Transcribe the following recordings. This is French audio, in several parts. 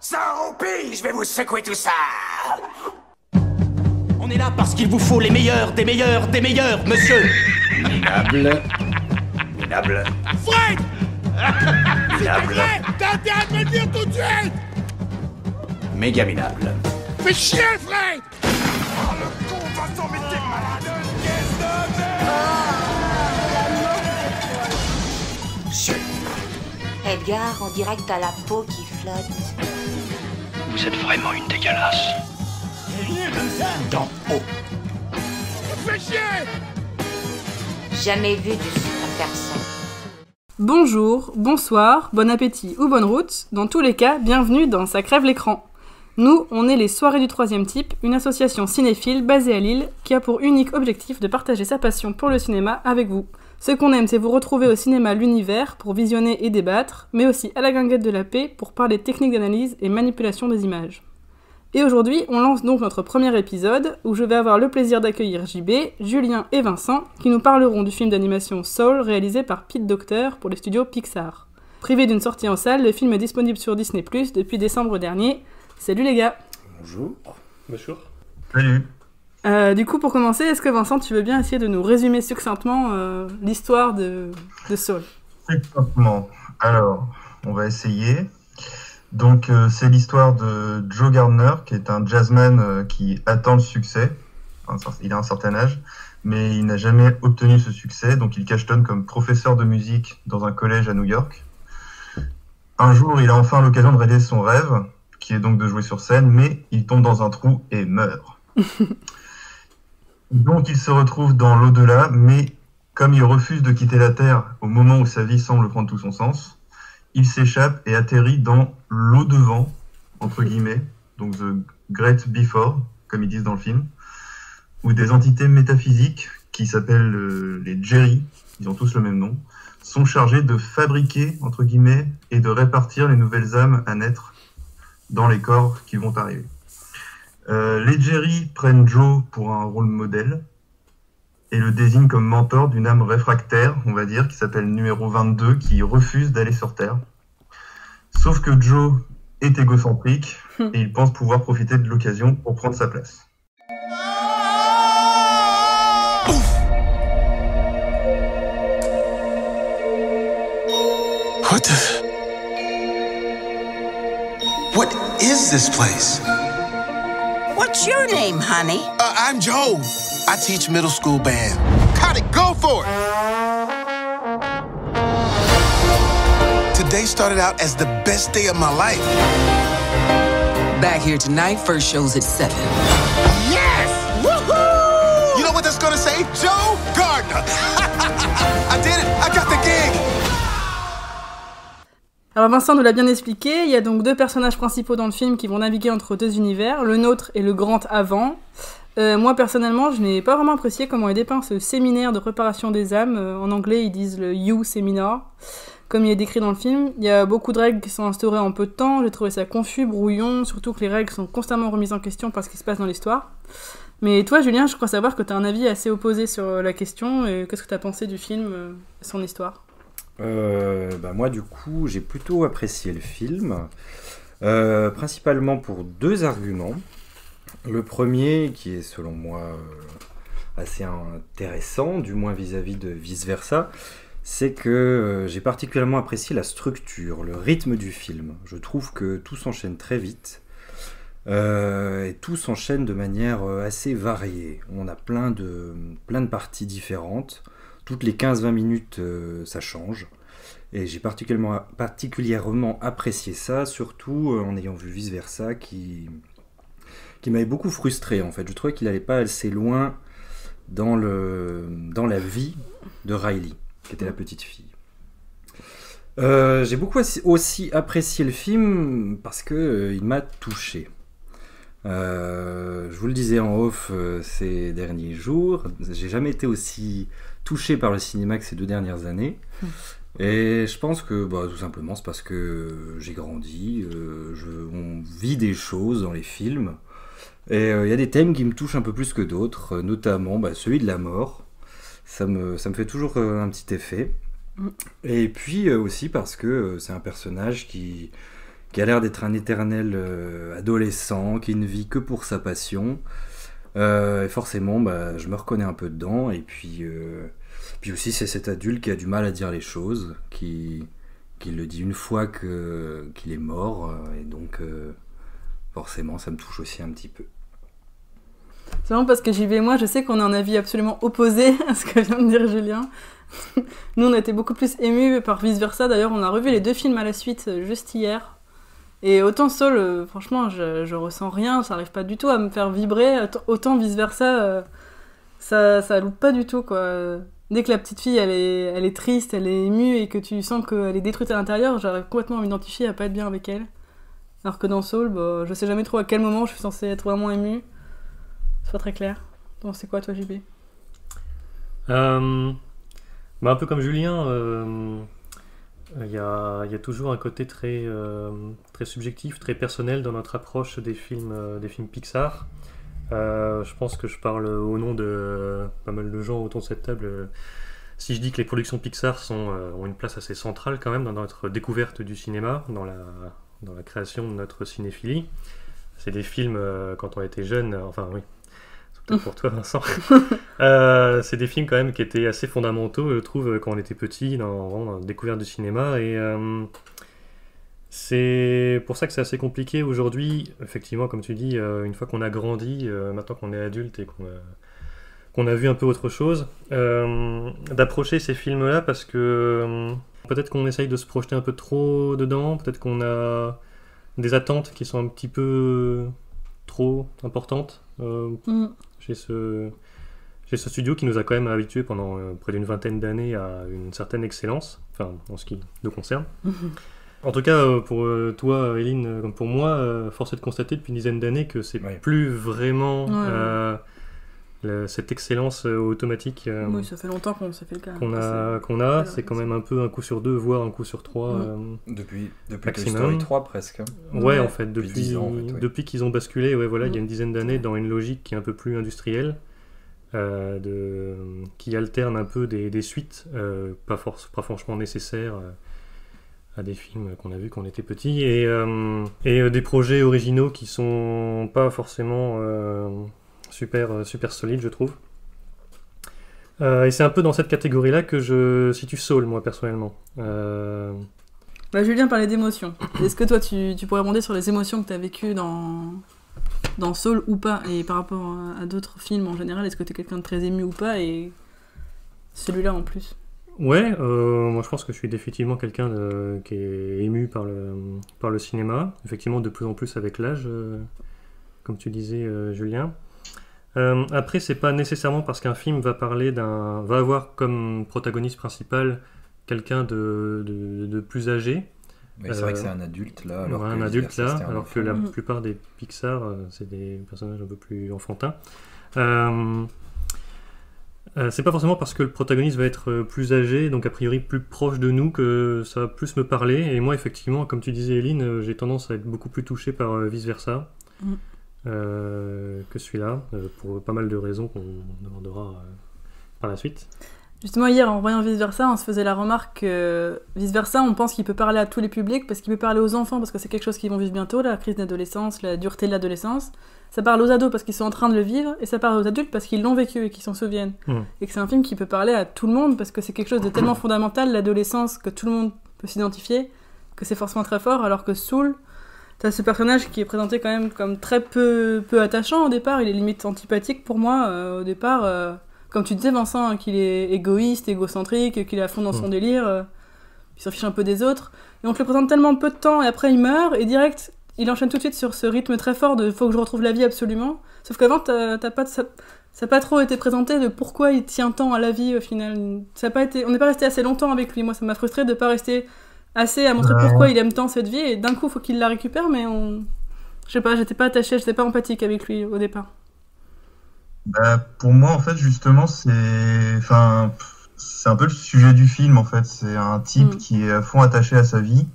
Ça roupille, je vais vous secouer tout ça On est là parce qu'il vous faut les meilleurs, des meilleurs, des meilleurs, monsieur Minable. Minable. Fred Minable. T'as intérêt de me le dire tout de suite Méga minable. Fais chier, Fred Oh, le con, t'es malade de merde. Edgar, on dirait que t'as la peau qui flotte. Vous êtes vraiment une dégueulasse. D'en haut Fais chier Jamais vu du super personne. Bonjour, bonsoir, bon appétit ou bonne route. Dans tous les cas, bienvenue dans Ça crève l'écran. Nous, on est les Soirées du Troisième Type, une association cinéphile basée à Lille qui a pour unique objectif de partager sa passion pour le cinéma avec vous. Ce qu'on aime, c'est vous retrouver au cinéma L'Univers pour visionner et débattre, mais aussi à la guinguette de la paix pour parler techniques d'analyse et manipulation des images. Et aujourd'hui, on lance donc notre premier épisode où je vais avoir le plaisir d'accueillir JB, Julien et Vincent qui nous parleront du film d'animation Soul réalisé par Pete Docter pour les studios Pixar. Privé d'une sortie en salle, le film est disponible sur Disney Plus depuis décembre dernier. Salut les gars Bonjour. Bonjour. Salut. Euh, Du coup, pour commencer, est-ce que Vincent, tu veux bien essayer de nous résumer succinctement euh, l'histoire de, de Soul Exactement. Alors, on va essayer. Donc, euh, c'est l'histoire de Joe Gardner, qui est un jazzman qui attend le succès. Enfin, il a un certain âge, mais il n'a jamais obtenu ce succès. Donc, il cachetonne comme professeur de musique dans un collège à New York. Un jour, il a enfin l'occasion de réaliser son rêve, qui est donc de jouer sur scène, mais il tombe dans un trou et meurt. donc, il se retrouve dans l'au-delà, mais comme il refuse de quitter la Terre au moment où sa vie semble prendre tout son sens, il s'échappe et atterrit dans l'eau devant, entre guillemets, donc The Great Before, comme ils disent dans le film, où des entités métaphysiques qui s'appellent euh, les Jerry, ils ont tous le même nom, sont chargés de fabriquer, entre guillemets, et de répartir les nouvelles âmes à naître dans les corps qui vont arriver. Euh, les Jerry prennent Joe pour un rôle modèle, et le désigne comme mentor d'une âme réfractaire, on va dire, qui s'appelle numéro 22, qui refuse d'aller sur Terre. Sauf que Joe est égocentrique et il pense pouvoir profiter de l'occasion pour prendre sa place. What the? What is this place? What's your name, honey? Uh, I'm Joe. I teach middle school band. Got it, go for it! Today started out as the best day of my life. Back here tonight, first show's at 7. Yes! Woohoo! You know what that's gonna say? Joe Gardner. Alors Vincent nous l'a bien expliqué, il y a donc deux personnages principaux dans le film qui vont naviguer entre deux univers, le nôtre et le grand avant. Euh, moi personnellement, je n'ai pas vraiment apprécié comment est dépeint ce séminaire de préparation des âmes. Euh, en anglais, ils disent le You Seminar. Comme il est décrit dans le film, il y a beaucoup de règles qui sont instaurées en peu de temps. J'ai trouvé ça confus, brouillon, surtout que les règles sont constamment remises en question par ce qui se passe dans l'histoire. Mais toi, Julien, je crois savoir que tu as un avis assez opposé sur la question. Et qu'est-ce que tu as pensé du film euh, son histoire? Euh, bah moi, du coup, j'ai plutôt apprécié le film, euh, principalement pour deux arguments. Le premier, qui est selon moi euh, assez intéressant, du moins vis-à-vis de vice-versa, c'est que j'ai particulièrement apprécié la structure, le rythme du film. Je trouve que tout s'enchaîne très vite. et tout s'enchaîne de manière assez variée. On a plein de, plein de parties différentes. Toutes les 15-20 minutes, euh, ça change. Et j'ai particulièrement, apprécié ça, surtout euh, en ayant vu Vice Versa, qui, m'avait beaucoup frustré en fait. Je trouvais qu'il n'allait pas assez loin dans, la vie de Riley, qui était la petite fille. Euh, j'ai beaucoup aussi apprécié le film parce que euh, il m'a touché. Je vous le disais en off ces derniers jours, j'ai jamais été aussi touché par le cinéma que ces deux dernières années. Et je pense que bah, tout simplement c'est parce que j'ai grandi, euh, je, on vit des choses dans les films. Et euh, il y a des thèmes qui me touchent un peu plus que d'autres, euh, notamment bah, celui de la mort. Ça me, ça me fait toujours un petit effet. Et puis aussi parce que c'est un personnage qui, qui a l'air d'être un éternel adolescent, qui ne vit que pour sa passion. Euh, et forcément, bah, je me reconnais un peu dedans. Et puis, euh, puis aussi, c'est cet adulte qui a du mal à dire les choses, qui, qui le dit une fois que, qu'il est mort. euh, Et donc, euh, forcément, ça me touche aussi un petit peu. C'est vraiment parce que JB et moi, je sais qu'on a un avis absolument opposé à ce que vient de dire Julien. Nous, on a été beaucoup plus émus par Vice Versa. D'ailleurs, on a revu les deux films à la suite euh, juste hier. Et autant euh, franchement, je, je ressens rien, ça arrive pas du tout à me faire vibrer. Autant- Vice Versa, ça, ça loupe pas du tout, quoi. Dès que la petite fille, elle est, elle est triste, elle est émue et que tu sens qu'elle est détruite à l'intérieur, j'arrive complètement à m'identifier à pas être bien avec elle. Alors que dans Soul, bah, je sais jamais trop à quel moment je suis censée être vraiment émue. C'est pas très clair. Donc c'est quoi toi JB Euh, bah, un peu comme Julien, euh, il y, a, il y a toujours un côté très, euh, très subjectif, très personnel dans notre approche des films, euh, des films Pixar. Euh, je pense que je parle au nom de euh, pas mal de gens autour de cette table. euh, si je dis que les productions Pixar sont, euh, ont une place assez centrale quand même dans notre découverte du cinéma, dans la, dans la création de notre cinéphilie, c'est des films euh, quand on était jeune, enfin oui, c'est peut-être pour toi Vincent, c'est des films quand même qui étaient assez fondamentaux, je trouve, quand on était petit, dans, dans la découverte du cinéma. Et c'est pour ça que c'est assez compliqué aujourd'hui, effectivement, comme tu dis, euh, une fois qu'on a grandi, euh, maintenant qu'on est adulte et qu'on a, qu'on a vu un peu autre chose, euh, d'approcher ces films-là parce que euh, peut-être qu'on essaye de se projeter un peu trop dedans, peut-être qu'on a des attentes qui sont un petit peu trop importantes euh, Mm. chez ce chez ce studio qui nous a quand même habitués pendant euh, près d'une vingtaine d'années à une certaine excellence, enfin en ce qui nous concerne. En tout cas, euh, pour euh, toi, Eline, euh, comme pour moi, force est de constater depuis une dizaine d'années que c'est plus vraiment Ouais, ouais. euh, le- cette excellence automatique euh, Oui, ça fait longtemps qu'on s'est fait le cas. qu'on a. C'est- Qu'on a. C'est quand même un peu un coup sur deux, voire un coup sur trois. Euh, Depuis- depuis Toy maximum. Story 3 presque. Ouais, Ouais. en fait, Depuis depuis, 10 ans, en fait, ouais. depuis qu'ils ont basculé, ouais, voilà, il y a une dizaine d'années, dans une logique qui est un peu plus industrielle, euh, de, qui alterne un peu des, des suites, euh, pas, force, pas franchement nécessaires euh, des films qu'on a vus quand on était petit, et, euh, euh, des projets originaux qui sont pas forcément euh, super, solides, je trouve. Et c'est un peu dans cette catégorie-là que je situe Soul, moi, personnellement. Bah, Julien parlait d'émotions. Est-ce que toi, tu, pourrais rebondir sur les émotions que tu as vécues dans, dans Soul ou pas? Et par rapport à, à d'autres films en général, est-ce que tu es quelqu'un de très ému ou pas? Et celui-là en plus. Ouais, euh, moi je pense que je suis définitivement quelqu'un qui est ému par le, par le cinéma, effectivement de plus en plus avec l'âge, euh, comme tu disais euh, Julien. Après, c'est pas nécessairement parce qu'un film va parler d'un, va avoir comme protagoniste principal quelqu'un de, de, de plus âgé. Mais c'est vrai que c'est un adulte, là, alors ouais, que un adulte là, un alors que la plupart des Pixar, c'est des personnages un peu plus enfantins. Euh, c'est pas forcément parce que le protagoniste va être euh, plus âgé, donc a priori plus proche de nous, que ça va plus me parler. Et moi, effectivement, comme tu disais, Eline, euh, j'ai tendance à être beaucoup plus touché par euh, vice versa Mm. euh, que celui-là, pour pas mal de raisons qu'on euh, par la suite. Justement, hier, en voyant Vice Versa, on se faisait la remarque que Vice Versa, on pense qu'il peut parler à tous les publics parce qu'il peut parler aux enfants parce que c'est quelque chose qu'ils vont vivre bientôt, la crise d'adolescence, la dureté de l'adolescence. Ça parle aux ados parce qu'ils sont en train de le vivre et ça parle aux adultes parce qu'ils l'ont vécu et qu'ils s'en souviennent. Mm. Et que c'est un film qui peut parler à tout le monde parce que c'est quelque chose de tellement fondamental, l'adolescence, que tout le monde peut s'identifier, que c'est forcément très fort, alors que Soul, t'as ce personnage qui est présenté quand même comme très peu, peu attachant au départ, il est limite antipathique pour moi euh, au départ. euh, comme tu disais Vincent, hein, qu'il est égoïste, égocentrique, qu'il est à fond dans son Mm. délire, euh, il s'en fiche un peu des autres. Et on te le présente tellement peu de temps et après il meurt et direct il enchaîne tout de suite sur ce rythme très fort de faut que je retrouve la vie absolument. Sauf qu'avant t'as t'as pas de- ça ça n'a pas trop été présenté de pourquoi il tient tant à la vie au final. Ça a pas été, on n'est pas resté assez longtemps avec lui. Moi, ça m'a frustré de pas rester assez à montrer Ouais. pourquoi il aime tant cette vie. Et d'un coup, faut qu'il la récupère, mais on, je sais pas, j'étais pas attachée, j'étais pas empathique avec lui au départ. Bah, pour moi, en fait, justement, c'est, enfin, c'est un peu le sujet du film, en fait. C'est un type Mm. qui est à fond attaché à sa vie,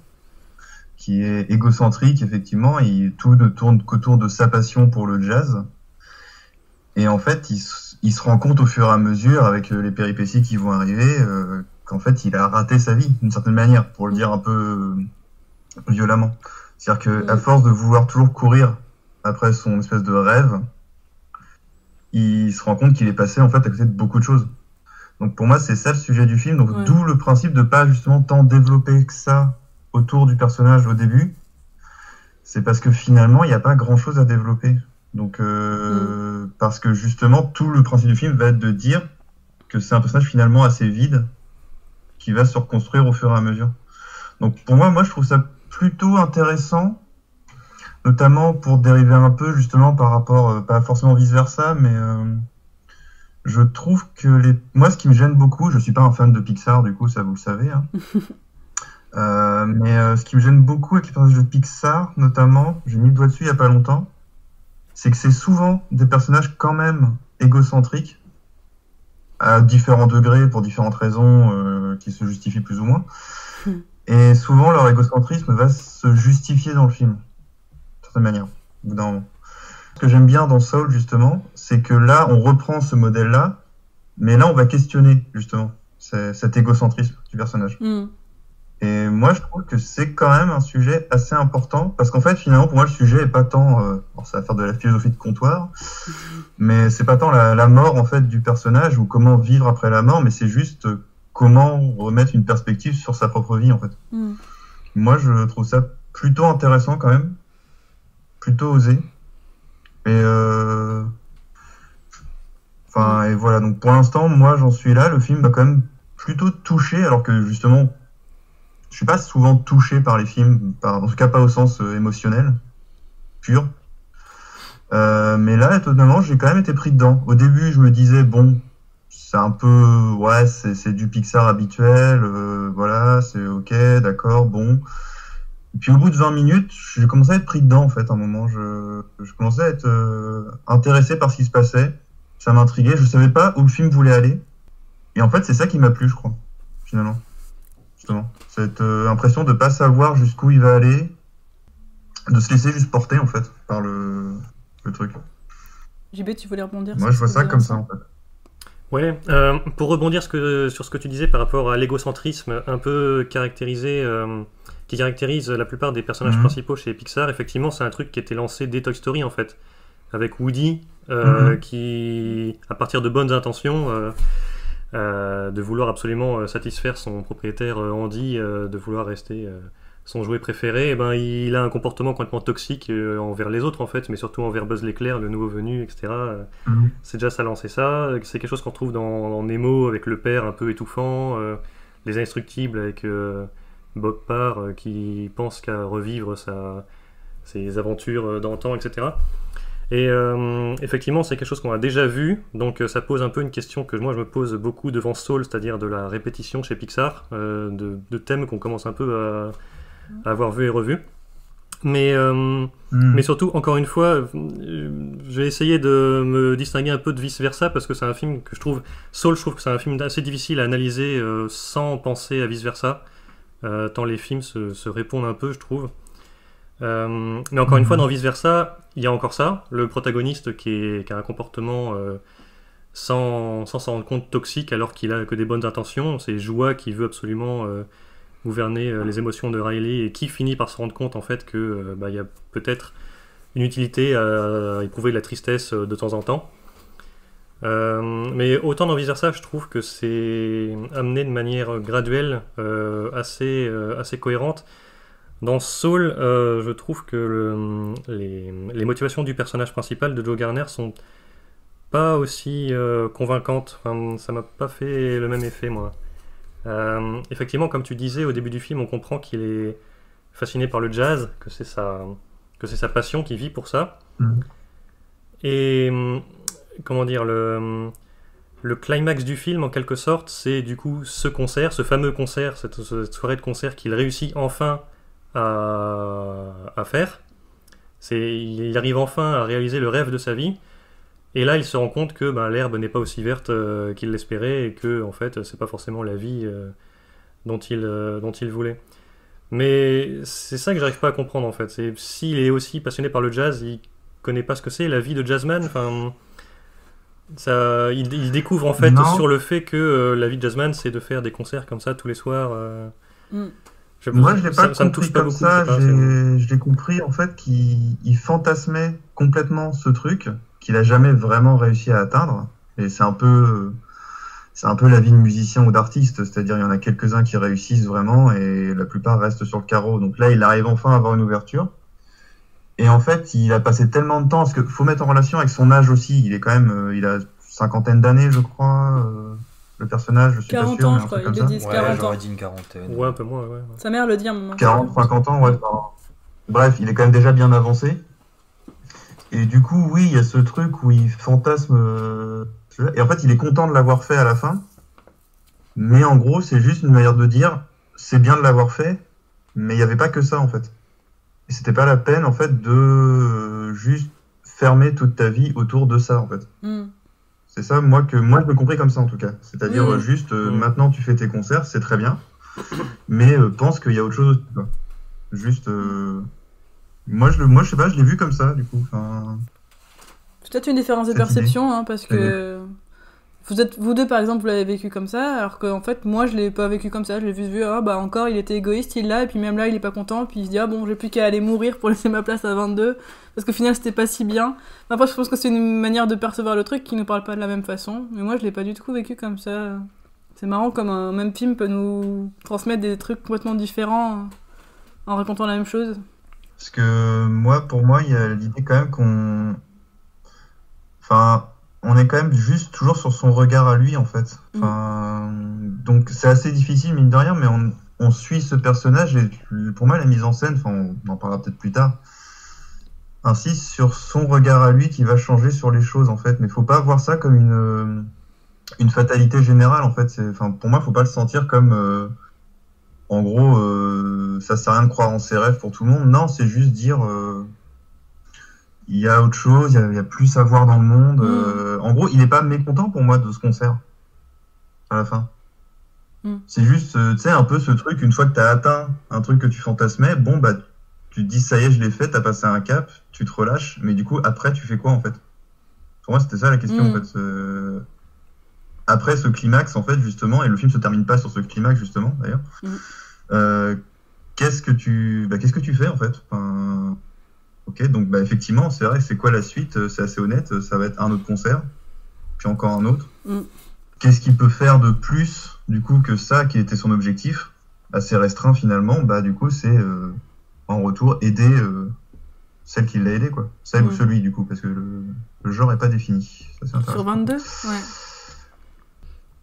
qui est égocentrique, effectivement. Il tout ne tourne qu'autour de sa passion pour le jazz. Et en fait, il, il se rend compte au fur et à mesure, avec euh, les péripéties qui vont arriver, euh, qu'en fait, il a raté sa vie, d'une certaine manière, pour le dire un peu euh, violemment. C'est-à-dire que à force de vouloir toujours courir après son espèce de rêve, il se rend compte qu'il est passé en fait à côté de beaucoup de choses. Donc pour moi, c'est ça le sujet du film. Donc Ouais. d'où le principe de pas justement tant développer que ça autour du personnage au début. C'est parce que finalement, il n'y a pas grand-chose à développer. Donc euh, parce que justement, tout le principe du film va être de dire que c'est un personnage finalement assez vide qui va se reconstruire au fur et à mesure. Donc pour moi, moi je trouve ça plutôt intéressant, notamment pour dériver un peu justement par rapport, euh, pas forcément vice versa, mais euh, je trouve que les, moi ce qui me gêne beaucoup, je suis pas un fan de Pixar du coup, ça vous le savez, hein. Euh, mais euh, ce qui me gêne beaucoup avec les personnages de Pixar, notamment, j'ai mis le doigt dessus il y a pas longtemps, c'est que c'est souvent des personnages quand même égocentriques à différents degrés pour différentes raisons euh, qui se justifient plus ou moins. Et souvent, leur égocentrisme va se justifier dans le film, certaine manière, au bout d'un moment. Ce que j'aime bien dans Soul, justement, c'est que là, on reprend ce modèle-là, mais là, on va questionner, justement, cet égocentrisme du personnage. Mm. Et moi, je trouve que c'est quand même un sujet assez important, parce qu'en fait, finalement, pour moi, le sujet est pas tant, euh, bon, ça va faire de la philosophie de comptoir, mais c'est pas tant la, la mort en fait du personnage ou comment vivre après la mort, mais c'est juste euh, comment remettre une perspective sur sa propre vie en fait. Mm. Moi, je trouve ça plutôt intéressant quand même, plutôt osé. Et euh... enfin, et voilà. Donc pour l'instant, moi, j'en suis là. Le film m'a quand même plutôt touché, alors que justement, je suis pas souvent touché par les films, par, en tout cas pas au sens euh, émotionnel pur. Euh, mais là, étonnamment, j'ai quand même été pris dedans. Au début, je me disais bon, c'est un peu ouais, c'est du Pixar habituel, voilà, c'est ok, d'accord, bon. Et puis au bout de 20 minutes, j'ai commencé à être pris dedans en fait. À un moment, je, je commençais à être euh, intéressé par ce qui se passait. Ça m'intriguait. Je savais pas où le film voulait aller. Et en fait, c'est ça qui m'a plu, je crois, finalement. Justement, cette euh, impression de pas savoir jusqu'où il va aller, de se laisser juste porter en fait par le, le truc. JB, tu voulais rebondir Moi, sur je vois ça comme ça en fait. Ouais, euh, pour rebondir ce que- sur ce que tu disais par rapport à l'égocentrisme un peu caractérisé, euh, qui caractérise la plupart des personnages Mhm. principaux chez Pixar, effectivement, c'est un truc qui était lancé dès Toy Story en fait, avec Woody, euh, Mhm. qui, à partir de bonnes intentions, euh, euh, de vouloir absolument satisfaire son propriétaire Andy, de vouloir rester son jouet préféré, eh ben, il a un comportement complètement toxique envers les autres en fait, mais surtout envers Buzz l'éclair, le nouveau venu, etc. Mhm. C'est déjà ça lancé ça. C'est quelque chose qu'on trouve dans, dans Nemo avec le père un peu étouffant, les indestructibles avec Bob Parr euh, qui pense qu'à revivre sa, ses aventures euh, d'antan, etc. Et euh, effectivement, c'est quelque chose qu'on a déjà vu, donc ça pose un peu une question que moi je me pose beaucoup devant Soul, c'est-à-dire de la répétition chez Pixar, euh, de, de thèmes qu'on commence un peu à, à avoir vu et revu. Mais, euh, mais surtout, encore une fois, je vais essayer de me distinguer un peu de vice versa parce que c'est un film que je trouve. Soul, je trouve que c'est un film assez difficile à analyser sans penser à vice versa, euh, tant les films se, répondent un peu, je trouve. Euh, mais encore une fois, dans vice versa, il y a encore ça, le protagoniste qui, a un comportement euh, sans s'en rendre compte toxique alors qu'il a que des bonnes intentions. C'est Joie qui veut absolument gouverner les émotions de Riley et qui finit par se rendre compte en fait que bah, y a peut-être une utilité à éprouver de la tristesse de temps en temps. Euh, mais autant dans versa, je trouve que c'est amené de manière graduelle, euh, assez, euh, assez cohérente. Dans Soul, je trouve que le- les, les motivations du personnage principal de Joe Garner sont pas aussi convaincantes. Enfin, ça m'a pas fait le même effet, moi. Effectivement, comme tu disais au début du film, on comprend qu'il est fasciné par le jazz, que c'est sa, que sa passion, qu'il vit pour ça. Mhm. Et comment dire, le, le climax du film, en quelque sorte, c'est du coup ce concert, ce fameux concert, cette, soirée de concert qu'il réussit enfin à, à faire. C'est, il arrive enfin à réaliser le rêve de sa vie. Et là, il se rend compte que ben, l'herbe n'est pas aussi verte euh, qu'il l'espérait et que, en fait, c'est pas forcément la vie euh, dont, il, euh, dont il voulait. Mais c'est ça que j'arrive pas à comprendre, en fait. C'est s'il est aussi passionné par le jazz, il connaît pas ce que c'est la vie de jazzman. Enfin, ça, il, il découvre en fait Non. sur le fait que euh, la vie de jazzman, c'est de faire des concerts comme ça tous les soirs. euh. Mm. Moi, je l'ai pas ça, ça me compris touche pas comme beaucoup. ça. je pas, l'ai compris en fait qu'il il fantasmait complètement ce truc qu'il a jamais vraiment réussi à atteindre. Et c'est un peu, c'est un peu la vie de musicien ou d'artiste, c'est-à-dire il y en a quelques-uns qui réussissent vraiment et la plupart restent sur le carreau. Donc là, il arrive enfin à avoir une ouverture. Et en fait, il a passé tellement de temps, parce qu'il faut mettre en relation avec son âge aussi. Il est quand même, euh, il a cinquantaine d'années, je crois. euh, le personnage, je suis 40 pas sûr, ans, mais je crois, ils le disent, Ouais, 40 ans. j'aurais dit une quarantaine. Ouais, un peu moins, ouais. ouais. Sa mère le dit à un moment. 40, 50 ans, ouais. enfin, Bref, il est quand même déjà bien avancé. Et du coup, oui, il y a ce truc où il fantasme. euh, Et en fait, il est content de l'avoir fait à la fin. Mais en gros, c'est juste une manière de dire c'est bien de l'avoir fait, mais il n'y avait pas que ça en fait. Et c'était pas la peine en fait de juste fermer toute ta vie autour de ça en fait. Hmm. C'est ça, moi, que moi je l'ai compris comme ça en tout cas. C'est-à-dire euh, juste euh, Mm. maintenant tu fais tes concerts, c'est très bien, mais euh, pense qu'il y a autre chose. aussi, quoi. Juste, euh, moi je le, moi je sais pas, je l'ai vu comme ça du coup. Enfin, peut-être une différence de perception, hein, parce que vous êtes vous deux par exemple vous l'avez vécu comme ça, alors que en fait moi je l'ai pas vécu comme ça. Je l'ai juste vu ah bah encore il était égoïste il l'a et puis même là il est pas content puis il se dit ah bon j'ai plus qu'à aller mourir pour laisser ma place à 22 parce qu'au final c'était pas si bien. Enfin, je pense que c'est une manière de percevoir le truc qui nous parle pas de la même façon, mais moi je l'ai pas du tout vécu comme ça. C'est marrant comme un même film peut nous transmettre des trucs complètement différents en racontant la même chose. Parce que moi, pour moi, il y a l'idée quand même qu'on. Enfin, on est quand même juste toujours sur son regard à lui, en fait. Enfin, donc c'est assez difficile, mine de rien, mais on, on suit ce personnage et pour moi, la mise en scène, enfin, on en parlera peut-être plus tard, insiste sur son regard à lui qui va changer sur les choses, en fait. Mais faut pas voir ça comme une, une fatalité générale, en fait. Enfin, pour moi, faut pas le sentir comme. euh, en gros, euh, ça sert à rien de croire en ses rêves pour tout le monde. Non, c'est juste dire, euh, il y a autre chose, il y a, il y a plus à voir dans le monde. Mm. Euh, en gros, il n'est pas mécontent pour moi de ce concert à la fin. Mm. C'est juste, euh, tu sais, un peu ce truc, une fois que tu as atteint un truc que tu fantasmais, bon, bah, tu te dis, ça y est, je l'ai fait, tu as passé un cap, tu te relâches, mais du coup, après, tu fais quoi en fait? Pour moi, c'était ça la question Mm. en fait. Euh, Après ce climax, en fait, justement, et le film se termine pas sur ce climax, justement, d'ailleurs. Euh, qu'est-ce que tu bah, qu'est-ce que tu fais en fait? Enfin, ok donc bah effectivement c'est vrai c'est quoi la suite? Euh, c'est assez honnête ça va être un autre concert puis encore un autre Mm. qu'est-ce qu'il peut faire de plus du coup que ça qui était son objectif? Assez restreint finalement bah du coup c'est euh, en retour aider euh, celle qui l'a aidé quoi celle ou celui du coup parce que le, le genre est pas défini Ça, Sur intéressant. 22 Ouais.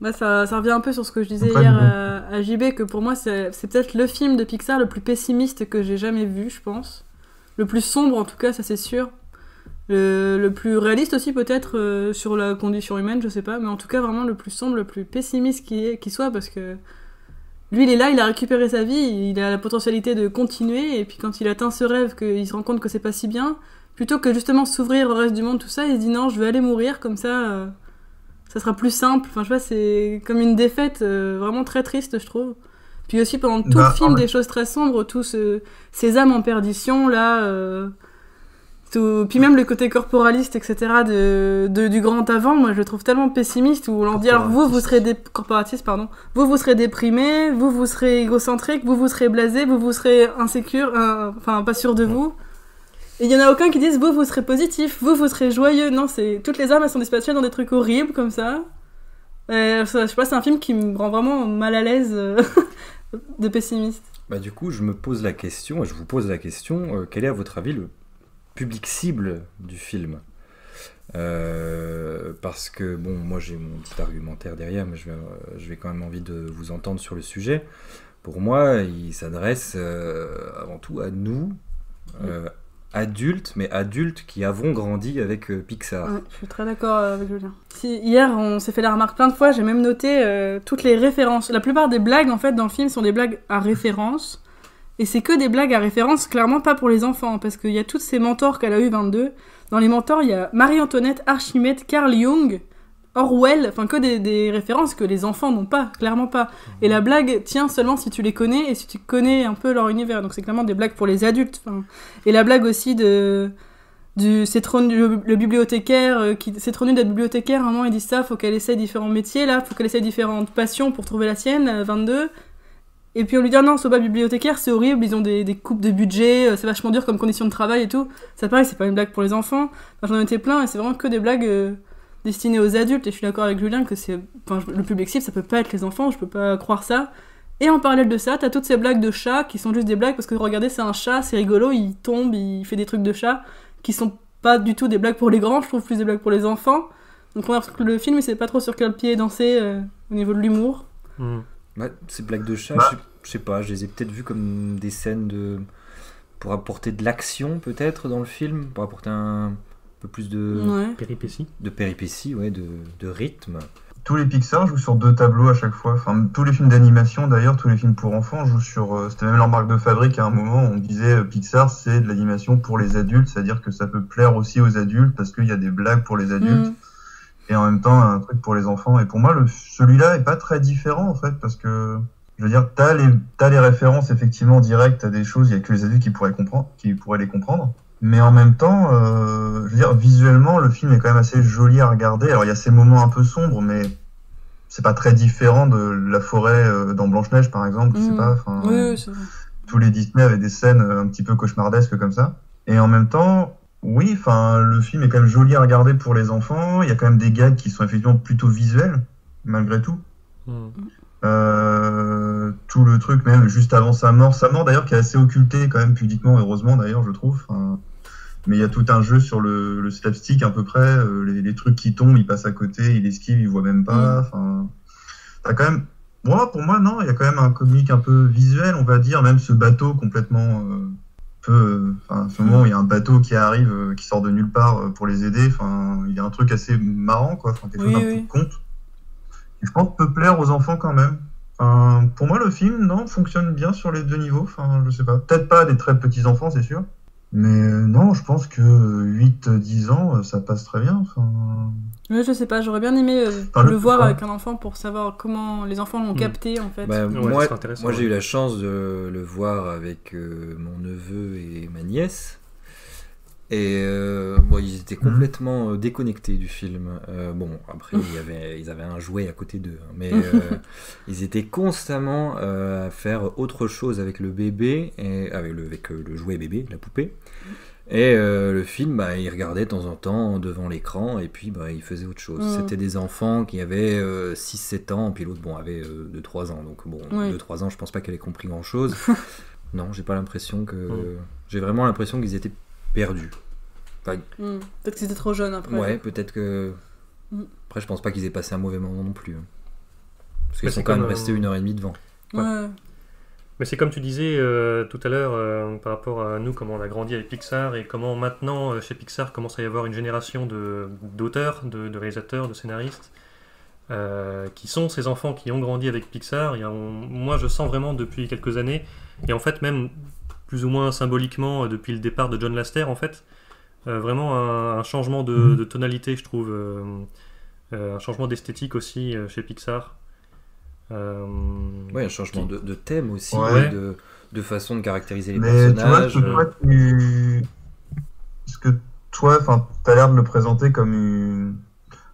Bah, ça, ça revient un peu sur ce que je disais Après, hier à, JB, que pour moi, c'est c'est peut-être le film de Pixar le plus pessimiste que j'ai jamais vu, je pense. Le plus sombre, en tout cas, ça c'est sûr. Le, plus réaliste aussi, peut-être, euh, sur la condition humaine, je sais pas. Mais en tout cas, vraiment le plus sombre, le plus pessimiste qui, soit, parce que lui, il est là, il a récupéré sa vie, il a la potentialité de continuer, et puis quand il atteint ce rêve, qu'il se rend compte que c'est pas si bien, plutôt que justement s'ouvrir au reste du monde, tout ça, il se dit non, je vais aller mourir, comme ça, euh, ça sera plus simple. Enfin, je sais c'est comme une défaite euh, vraiment très triste, je trouve. Puis aussi, pendant tout Bah, le film, en- des choses très sombres, tous ce- ces âmes en perdition, là. euh, tout- Puis même le côté corporaliste, etc., de, de- du grand avant, moi je le trouve tellement pessimiste, où on leur dit alors vous, vous serez pardon, vous, vous serez déprimé, vous, vous serez égocentrique, vous, vous serez blasé, vous, vous serez insécure, euh, enfin pas sûr de vous. Et il y en a aucun qui disent vous, vous serez positif, vous, vous serez joyeux. Non, c'est toutes les âmes, elles sont dispatchées dans des trucs horribles comme ça. Euh, ça, je sais pas, c'est un film qui me rend vraiment mal à l'aise euh, de pessimiste. Bah, du coup, je me pose la question, et je vous pose la question, euh, quel est à votre avis le public cible du film? Euh, Parce que, bon, moi j'ai mon petit argumentaire derrière, mais je vais, je vais quand même envie de vous entendre sur le sujet. Pour moi, il s'adresse euh, avant tout à nous, adultes, mais adultes qui avons grandi avec euh, Pixar. Je suis très d'accord euh, avec Julien. Hier, on s'est fait la remarque plein de fois, j'ai même noté euh, toutes les références. La plupart des blagues, en fait, dans le film, sont des blagues à référence. Et c'est que des blagues à référence, clairement pas pour les enfants, parce qu'il y a toutes ces mentors qu'elle a eu 22. Dans les mentors, il y a Marie-Antoinette, Archimède, Carl Jung, Orwell, enfin que des, des références que les enfants n'ont pas, clairement pas. Et la blague tient seulement si tu les connais et si tu connais un peu leur univers. Donc c'est clairement des blagues pour les adultes. Et la blague aussi de du c'est trop le, bibliothécaire euh, qui c'est trop nul d'être bibliothécaire à un moment ils disent ça faut qu'elle essaie différents métiers là faut qu'elle essaie différentes passions pour trouver la sienne euh, 22 Et puis on lui dit ah non, sois pas bibliothécaire, c'est horrible, ils ont des, des coupes de budget, euh, c'est vachement dur comme condition de travail et tout. Ça pareil, c'est pas une blague pour les enfants. Enfin, J'en ai été plein et c'est vraiment que des blagues euh, destinées aux adultes. Et je suis d'accord avec Julien que c'est, enfin, le public cible, ça peut pas être les enfants, je peux pas croire ça. Et en parallèle de ça, t'as toutes ces blagues de chats qui sont juste des blagues parce que regardez, c'est un chat, c'est rigolo, il tombe, il fait des trucs de chat qui sont pas du tout des blagues pour les grands, je trouve plus des blagues pour les enfants. Donc on a l'impression que le film il sait pas trop sur quel pied danser euh, au niveau de l'humour. Hmm. Ouais, ces blagues de chat, Bah. je, sais- je sais pas, je les ai peut-être vues comme des scènes de. pour apporter de l'action, peut-être, dans le film, pour apporter un peu plus de. Ouais. Péripéties. de péripéties, ouais, de, de rythme. Tous les Pixar jouent sur deux tableaux à chaque fois. Enfin, tous les films d'animation, d'ailleurs, tous les films pour enfants jouent sur. euh, C'était même leur marque de fabrique à un moment. On disait euh, Pixar, c'est de l'animation pour les adultes, c'est-à-dire que ça peut plaire aussi aux adultes parce qu'il y a des blagues pour les adultes Mm. et en même temps un truc pour les enfants. Et pour moi, le, celui-là est pas très différent en fait parce que je veux dire, t'as les t'as les références effectivement directes à des choses, il y a que les adultes qui pourraient comprendre, qui pourraient les comprendre. Mais en même temps, euh, je veux dire, visuellement, le film est quand même assez joli à regarder. Alors il y a ces moments un peu sombres, mais c'est pas très différent de la forêt euh, dans Blanche Neige par exemple. Je sais Mm. pas. enfin, Oui, oui, tous les Disney avaient des scènes euh, un petit peu cauchemardesques comme ça. Et en même temps, oui, enfin, le film est quand même joli à regarder pour les enfants. Il y a quand même des gags qui sont effectivement plutôt visuels, malgré tout. Hmm. Euh, tout le truc, même juste avant sa mort. Sa mort, d'ailleurs, qui est assez occultée, quand même, pudiquement, heureusement, d'ailleurs, je trouve. Enfin, mais il y a tout un jeu sur le, le slapstick, à peu près. euh, les, les trucs qui tombent, il passe à côté, il esquive, il voit même pas. Enfin, t'as quand même. Moi, pour moi, non, il y a quand même un comique un peu visuel, on va dire. Même ce bateau complètement. euh, peu, euh, enfin, ce moment où il y a un bateau qui arrive, euh, qui sort de nulle part pour les aider. Enfin, il y a un truc assez marrant, quoi. Enfin, quelque Oui, chose d'un oui. peu conte. Qui, je pense, peut plaire aux enfants quand même. Enfin, pour moi, le film, non, fonctionne bien sur les deux niveaux. Enfin, je sais pas. Peut-être pas des très petits enfants, c'est sûr. Mais euh, non, je pense que 8-10 ans, euh, ça passe très bien. Enfin, Ouais, je sais pas, j'aurais bien aimé euh, Enfin, le le- voir ouais. avec un enfant pour savoir comment les enfants l'ont Mm. capté en fait. Bah, Ouais, moi, j'ai eu la chance de le voir avec euh, mon neveu et ma nièce. Et euh, bon, ils étaient complètement euh, déconnectés du film. Euh, bon, après, il y avait, ils avaient un jouet à côté d'eux. hein, mais euh, ils étaient constamment à faire autre chose avec le bébé, et, avec, le, avec le jouet bébé, la poupée. Et le film, bah, ils regardaient de temps en temps devant l'écran, et puis bah, ils faisaient autre chose. C'était des enfants qui avaient euh, 6-7 ans, puis l'autre bon, avait 2-3 ans. Donc bon, Oui. 2-3 ans, je pense pas qu'elle ait compris grand-chose. non, j'ai pas l'impression que... J'ai vraiment l'impression qu'ils étaient perdus. Enfin, Mm. Peut-être qu'ils étaient trop jeunes après. ouais, peut-être que... Mm. Après, je pense pas qu'ils aient passé un mauvais moment non plus. hein. Parce qu'ils sont c'est quand même restés euh, une heure et demie devant. Ouais. Mais c'est comme tu disais euh, tout à l'heure euh, par rapport à nous, comment on a grandi avec Pixar et comment maintenant euh, chez Pixar commence à y avoir une génération de- d'auteurs, de, de réalisateurs, de scénaristes euh, qui sont ces enfants qui ont grandi avec Pixar. Et on- moi, je sens vraiment depuis quelques années, et en fait même plus ou moins symboliquement euh, depuis le départ de John Lasseter, en fait, euh, vraiment un, un changement de, Mhm. de tonalité, je trouve, euh, euh, un changement d'esthétique aussi euh, chez Pixar. Euh, Ouais, un changement de, de thème aussi, Ouais. de, de façon de caractériser les Mais tu vois, personnages. que toi, tu... ce que toi, enfin, t'as l'air de le présenter comme une...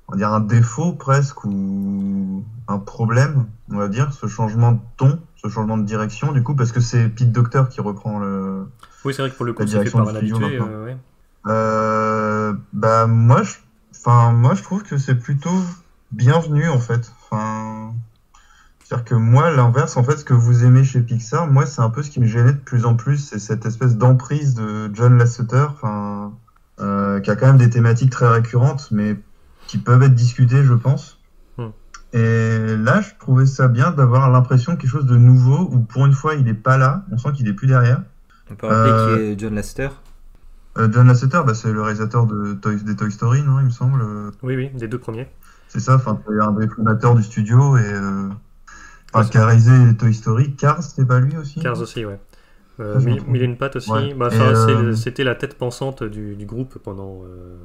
on va dire un défaut presque ou un problème, on va dire, ce changement de ton, ce changement de direction, du coup, parce que c'est Pete Docter qui reprend le. Oui, c'est vrai que pour le coup, La direction par un du studio maintenant. euh, ouais. Euh, bah moi, je... enfin moi, je trouve que c'est plutôt bienvenu en fait. Enfin, c'est-à-dire que moi, l'inverse, en fait, ce que vous aimez chez Pixar, moi, c'est un peu ce qui me gênait de plus en plus, c'est cette espèce d'emprise de John Lasseter, enfin, euh, qui a quand même des thématiques très récurrentes, mais qui peuvent être discutées, je pense. Hmm. Et là, je trouvais ça bien d'avoir l'impression quelque chose de nouveau, où pour une fois, il est pas là, on sent qu'il est plus derrière. On peut rappeler Euh, qui est John Lasseter Euh, John Lasseter, bah, c'est le réalisateur de Toy- des Toy Story, non, il me semble. Oui, oui, des deux premiers. C'est ça, enfin, un des fondateurs du studio et euh, enfin, qui a réalisé Toy Story. Cars, c'était pas lui aussi? Cars aussi, ouais. Euh, Ça, je me Mi- trompe. Mylène Pat aussi. Ouais. Bah, Et, euh, C'était la tête pensante du, du groupe pendant euh,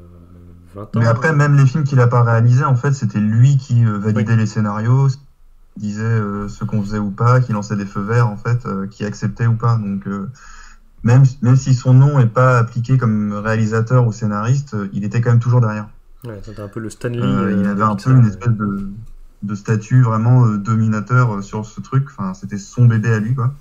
20 ans. Mais après, même les films qu'il a pas réalisés, en fait, c'était lui qui euh, validait Oui. les scénarios, disait euh, ce qu'on faisait ou pas, qui lançait des feux verts, en fait, euh, qui acceptait ou pas. Donc, euh, même, même si son nom est pas appliqué comme réalisateur ou scénariste, euh, il était quand même toujours derrière. Ouais, c'était un peu le Stanley. Euh, il euh, avait un peu une euh. espèce de. de statut vraiment euh, dominateur euh, sur ce truc. Enfin, c'était son bébé à lui, quoi.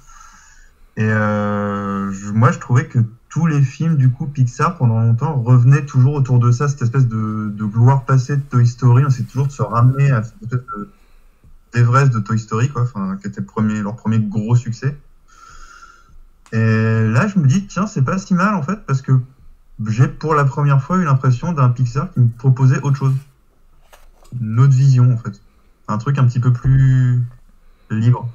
Et euh, je- moi, je trouvais que tous les films, du coup, Pixar, pendant longtemps, revenaient toujours autour de ça, cette espèce de, gloire passée de Toy Story. On essayait toujours de se ramener à cette espèce de- d'Everest de Toy Story, quoi, qui était leur premier gros succès. Et là, je me dis, tiens, c'est pas si mal, en fait, parce que j'ai pour la première fois eu l'impression d'un Pixar qui me proposait autre chose. Une autre vision, en fait. Un truc un petit peu plus libre.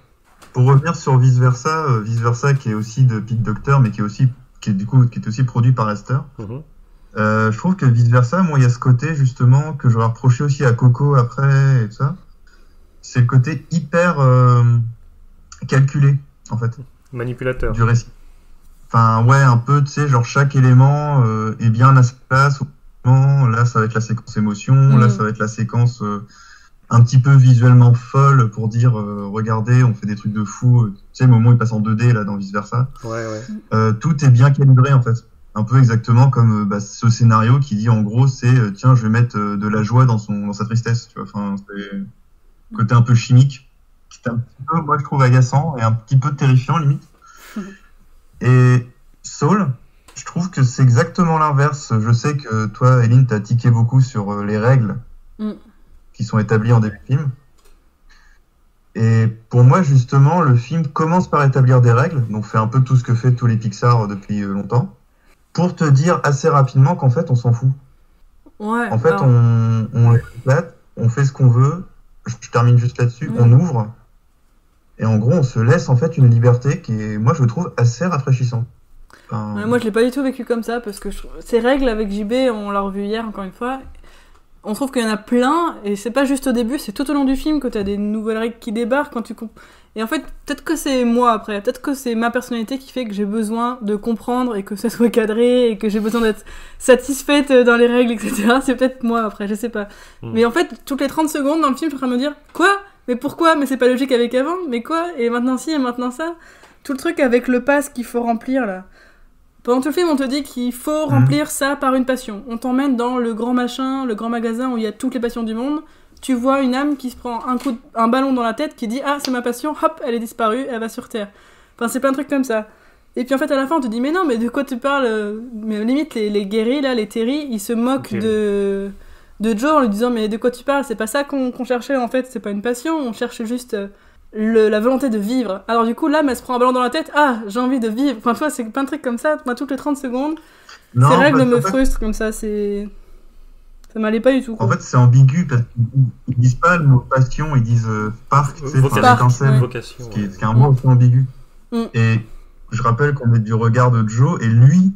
Pour revenir sur Vice Versa, euh, Vice Versa qui est aussi de Pete Docter, mais qui est aussi, qui est du coup, qui est aussi produit par Esther. Mhm. Euh, je trouve que Vice Versa, moi, il y a ce côté justement que j'aurais reproché aussi à Coco après et tout ça. C'est le côté hyper euh, calculé, en fait Manipulateur. du récit. Enfin, ouais, un peu, tu sais, genre chaque élément euh, est bien à sa place. Là, ça va être la séquence émotion. Mm. Là, ça va être la séquence euh, un petit peu visuellement folle pour dire, euh, regardez, on fait des trucs de fou. Tu sais, le moment où il passe en 2D, là, dans Vice Versa. Ouais, ouais. Euh, tout est bien calibré, en fait. Un peu exactement comme euh, bah, ce scénario qui dit, en gros, c'est, euh, tiens, je vais mettre euh, de la joie dans, son, dans sa tristesse. Tu vois, enfin, c'est côté un peu chimique qui est un petit peu, moi, je trouve agaçant et un petit peu terrifiant, limite. Et Soul, je trouve que c'est exactement l'inverse. Je sais que toi, Eline, t'as tiqué beaucoup sur euh, les règles Mm. Qui sont établies en début de film. Et pour moi, justement, le film commence par établir des règles, donc fait un peu tout ce que fait tous les Pixar depuis euh, longtemps, pour te dire assez rapidement qu'en fait, on s'en fout. Ouais. En fait, alors- on, fait ce qu'on veut. Je, termine juste là-dessus. On ouvre. Et en gros, on se laisse en fait une liberté qui est, moi, je trouve assez rafraîchissante. Enfin, Ouais, moi, je l'ai pas du tout vécu comme ça parce que je... ces règles avec JB, on l'a revu hier encore une fois. On trouve qu'il y en a plein et c'est pas juste au début, c'est tout au long du film que t'as des nouvelles règles qui débarquent quand tu Et en fait, peut-être que c'est moi après, peut-être que c'est ma personnalité qui fait que j'ai besoin de comprendre et que ça soit cadré et que j'ai besoin d'être satisfaite dans les règles, etc. C'est peut-être moi après, je sais pas. Mm. Mais en fait, toutes les 30 secondes dans le film, je suis en train de me dire Quoi? Mais pourquoi? Mais c'est pas logique avec avant? Mais quoi? Et maintenant ci et maintenant ça? Tout le truc avec le pass qu'il faut remplir là. Pendant tout le film, on te dit qu'il faut remplir ça par une passion. On t'emmène dans le grand machin, le grand magasin où il y a toutes les passions du monde. Tu vois une âme qui se prend un coup, de- un ballon dans la tête, qui dit ah c'est ma passion, hop, elle est disparue, elle va sur terre. Enfin c'est plein de trucs comme ça. Et puis en fait à la fin on te dit mais non mais de quoi tu parles euh, Mais limite les, les guéris là, les Terry, ils se moquent de de Joe en lui disant mais de quoi tu parles? C'est pas ça qu'on qu'on cherchait en fait, c'est pas une passion, on cherche juste euh, le- la volonté de vivre. Alors du coup là, elle se prend un ballon dans la tête, ah j'ai envie de vivre. Enfin toi c'est plein de trucs comme ça, moi toutes les 30 secondes. non, Ces règles me fait- frustrent comme ça, c'est. Ça m'allait pas du tout. En fait, c'est ambigu parce qu'ils disent pas le mot passion, ils disent euh, sais, enfin, Vocation. l'étincelle, ouais. Vocation. ce qui est, ce qui est un mot aussi ambigu. Mm. Et je rappelle qu'on est du regard de Joe, et lui,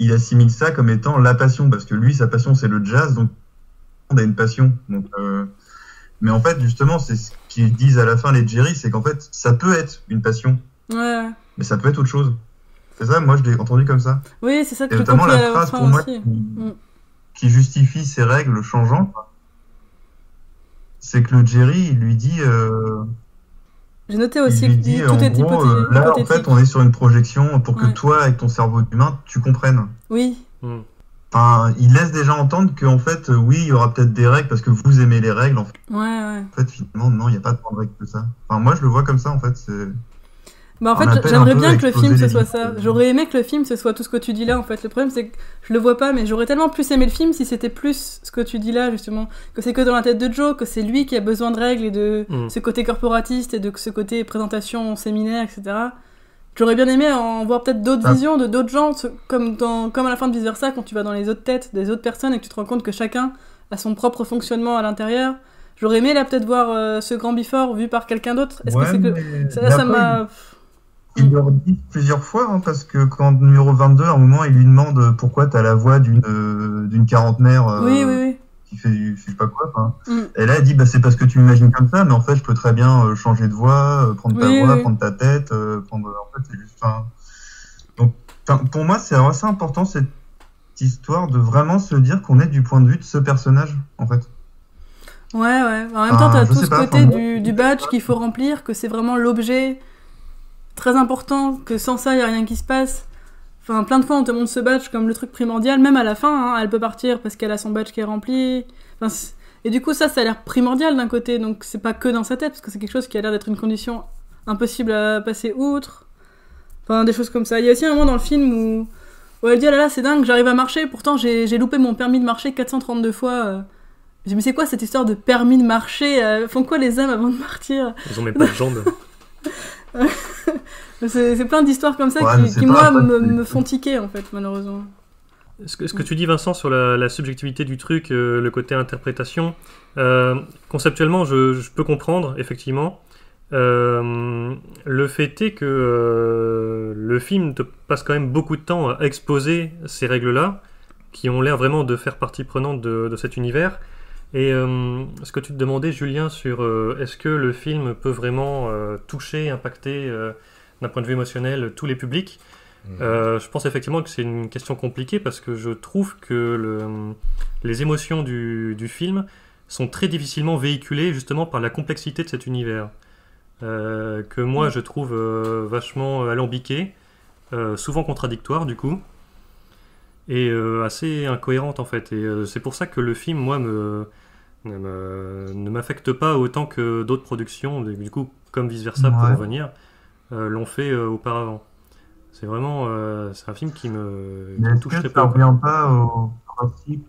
il assimile ça comme étant la passion, parce que lui, sa passion, c'est le jazz, donc on a une passion. Donc, euh, Mais en fait, justement, c'est ce qu'ils disent à la fin, les Jerry, c'est qu'en fait, ça peut être une passion, Ouais, mais ça peut être autre chose. C'est ça, moi, je l'ai entendu comme ça. Oui, c'est ça que Et notamment la phrase pour moi qui, Mm. qui justifie ces règles changeantes, c'est que le Jerry, il lui dit, euh, J'ai noté il aussi lui que dit, tout en est gros, hypothé- euh, là, en fait, on est sur une projection pour que Ouais. toi, avec ton cerveau d'humain, tu comprennes. Oui, Hmm. Enfin, il laisse déjà entendre qu'en fait, euh, oui, il y aura peut-être des règles parce que vous aimez les règles. En fait, ouais, ouais. En fait, finalement, non, il n'y a pas tant de règles que ça. Enfin, moi, je le vois comme ça, en fait. C'est... Bah en fait, j'aimerais bien que le film ce soit ça. euh. J'aurais aimé que le film ce soit tout ce que tu dis là en fait. Le problème c'est que je le vois pas, mais j'aurais tellement plus aimé le film si c'était plus ce que tu dis là justement. Que c'est que dans la tête de Joe, que c'est lui qui a besoin de règles et de Mm. ce côté corporatiste et de ce côté présentation, séminaire, etc. J'aurais bien aimé en voir peut-être d'autres Ah. visions de d'autres gens, comme, dans, comme à la fin de Vice Versa, quand tu vas dans les autres têtes des autres personnes et que tu te rends compte que chacun a son propre fonctionnement à l'intérieur. J'aurais aimé là peut-être voir euh, ce grand before vu par quelqu'un d'autre. Est-ce Ouais, que c'est que. Ça, ça m'a. Il, leur dit plusieurs fois, hein, parce que quand numéro 22, à un moment, il lui demande pourquoi tu as la voix d'une, euh, quarantenaire euh, Oui, oui, oui. Qui fait du, je sais pas quoi. enfin. Mm. Et là, elle dit, bah, c'est parce que tu m'imagines comme ça, mais en fait, je peux très bien euh, changer de voix, euh, prendre ta Oui, voix, oui. prendre ta tête, euh, prendre. En fait, c'est juste. enfin, Donc, enfin, pour moi, c'est assez important cette histoire de vraiment se dire qu'on est du point de vue de ce personnage, en fait. Ouais, ouais. En même temps, Ah, t'as tout ce pas, côté enfin, du, du badge qu'il faut remplir, que c'est vraiment l'objet très important, que sans ça, il a rien qui se passe. Enfin, plein de fois, on te montre ce badge comme le truc primordial, même à la fin, hein, elle peut partir parce qu'elle a son badge qui est rempli. Enfin, Et du coup, ça, ça a l'air primordial d'un côté, donc c'est pas que dans sa tête, parce que c'est quelque chose qui a l'air d'être une condition impossible à passer outre. Enfin, des choses comme ça. Il y a aussi un moment dans le film où, où elle dit, ah là là, c'est dingue, j'arrive à marcher, pourtant j'ai j'ai loupé mon permis de marcher 432 fois. euh. Je dis, mais c'est quoi cette histoire de permis de marcher euh, Font quoi les hommes avant de partir? Ils ont même pas de jambes. C'est c'est plein d'histoires comme ça Ouais, qui, c'est qui, pas- moi, me, me font tiquer, en fait, malheureusement. Ce que, ce que tu dis, Vincent, sur la, la subjectivité du truc, euh, le côté interprétation, euh, conceptuellement, je, je peux comprendre, effectivement. Euh, le fait est que euh, le film te passe quand même beaucoup de temps à exposer ces règles-là, qui ont l'air vraiment de faire partie prenante de, de cet univers. Et euh, ce que tu te demandais, Julien, sur euh, est-ce que le film peut vraiment euh, toucher, impacter euh, d'un point de vue émotionnel tous les publics. Euh, je pense effectivement que c'est une question compliquée parce que je trouve que le- les émotions du, du film sont très difficilement véhiculées justement par la complexité de cet univers. Euh, que moi je trouve euh, vachement alambiqué, euh, souvent contradictoire du coup, et euh, assez incohérente en fait. Et euh, c'est pour ça que le film, moi, me, ne me- ne m'affecte pas autant que d'autres productions, du coup, comme vice versa pour revenir, euh, l'ont fait euh, auparavant. C'est vraiment, euh, c'est un film qui me, qui Mais me est-ce touche très ça peu. quoi. revient pas au principe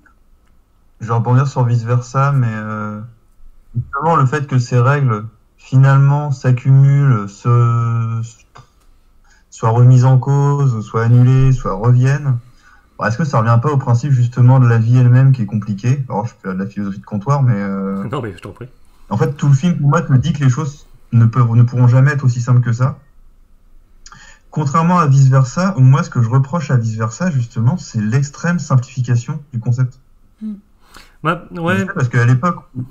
Je vais rebondir sur vice versa, mais euh, justement le fait que ces règles finalement s'accumulent, se soient remises en cause, soient annulées, soient reviennent. Est-ce que ça revient pas au principe justement de la vie elle-même qui est compliquée? Alors je fais de la philosophie de comptoir, mais euh, Non, mais je t'en prie. en fait tout le film pour moi te dit que les choses ne peuvent ne pourront jamais être aussi simples que ça. Contrairement à vice versa, où moi ce que je reproche à vice versa justement, c'est l'extrême simplification du concept. Bah, ouais, Parce qu'à l'époque, où-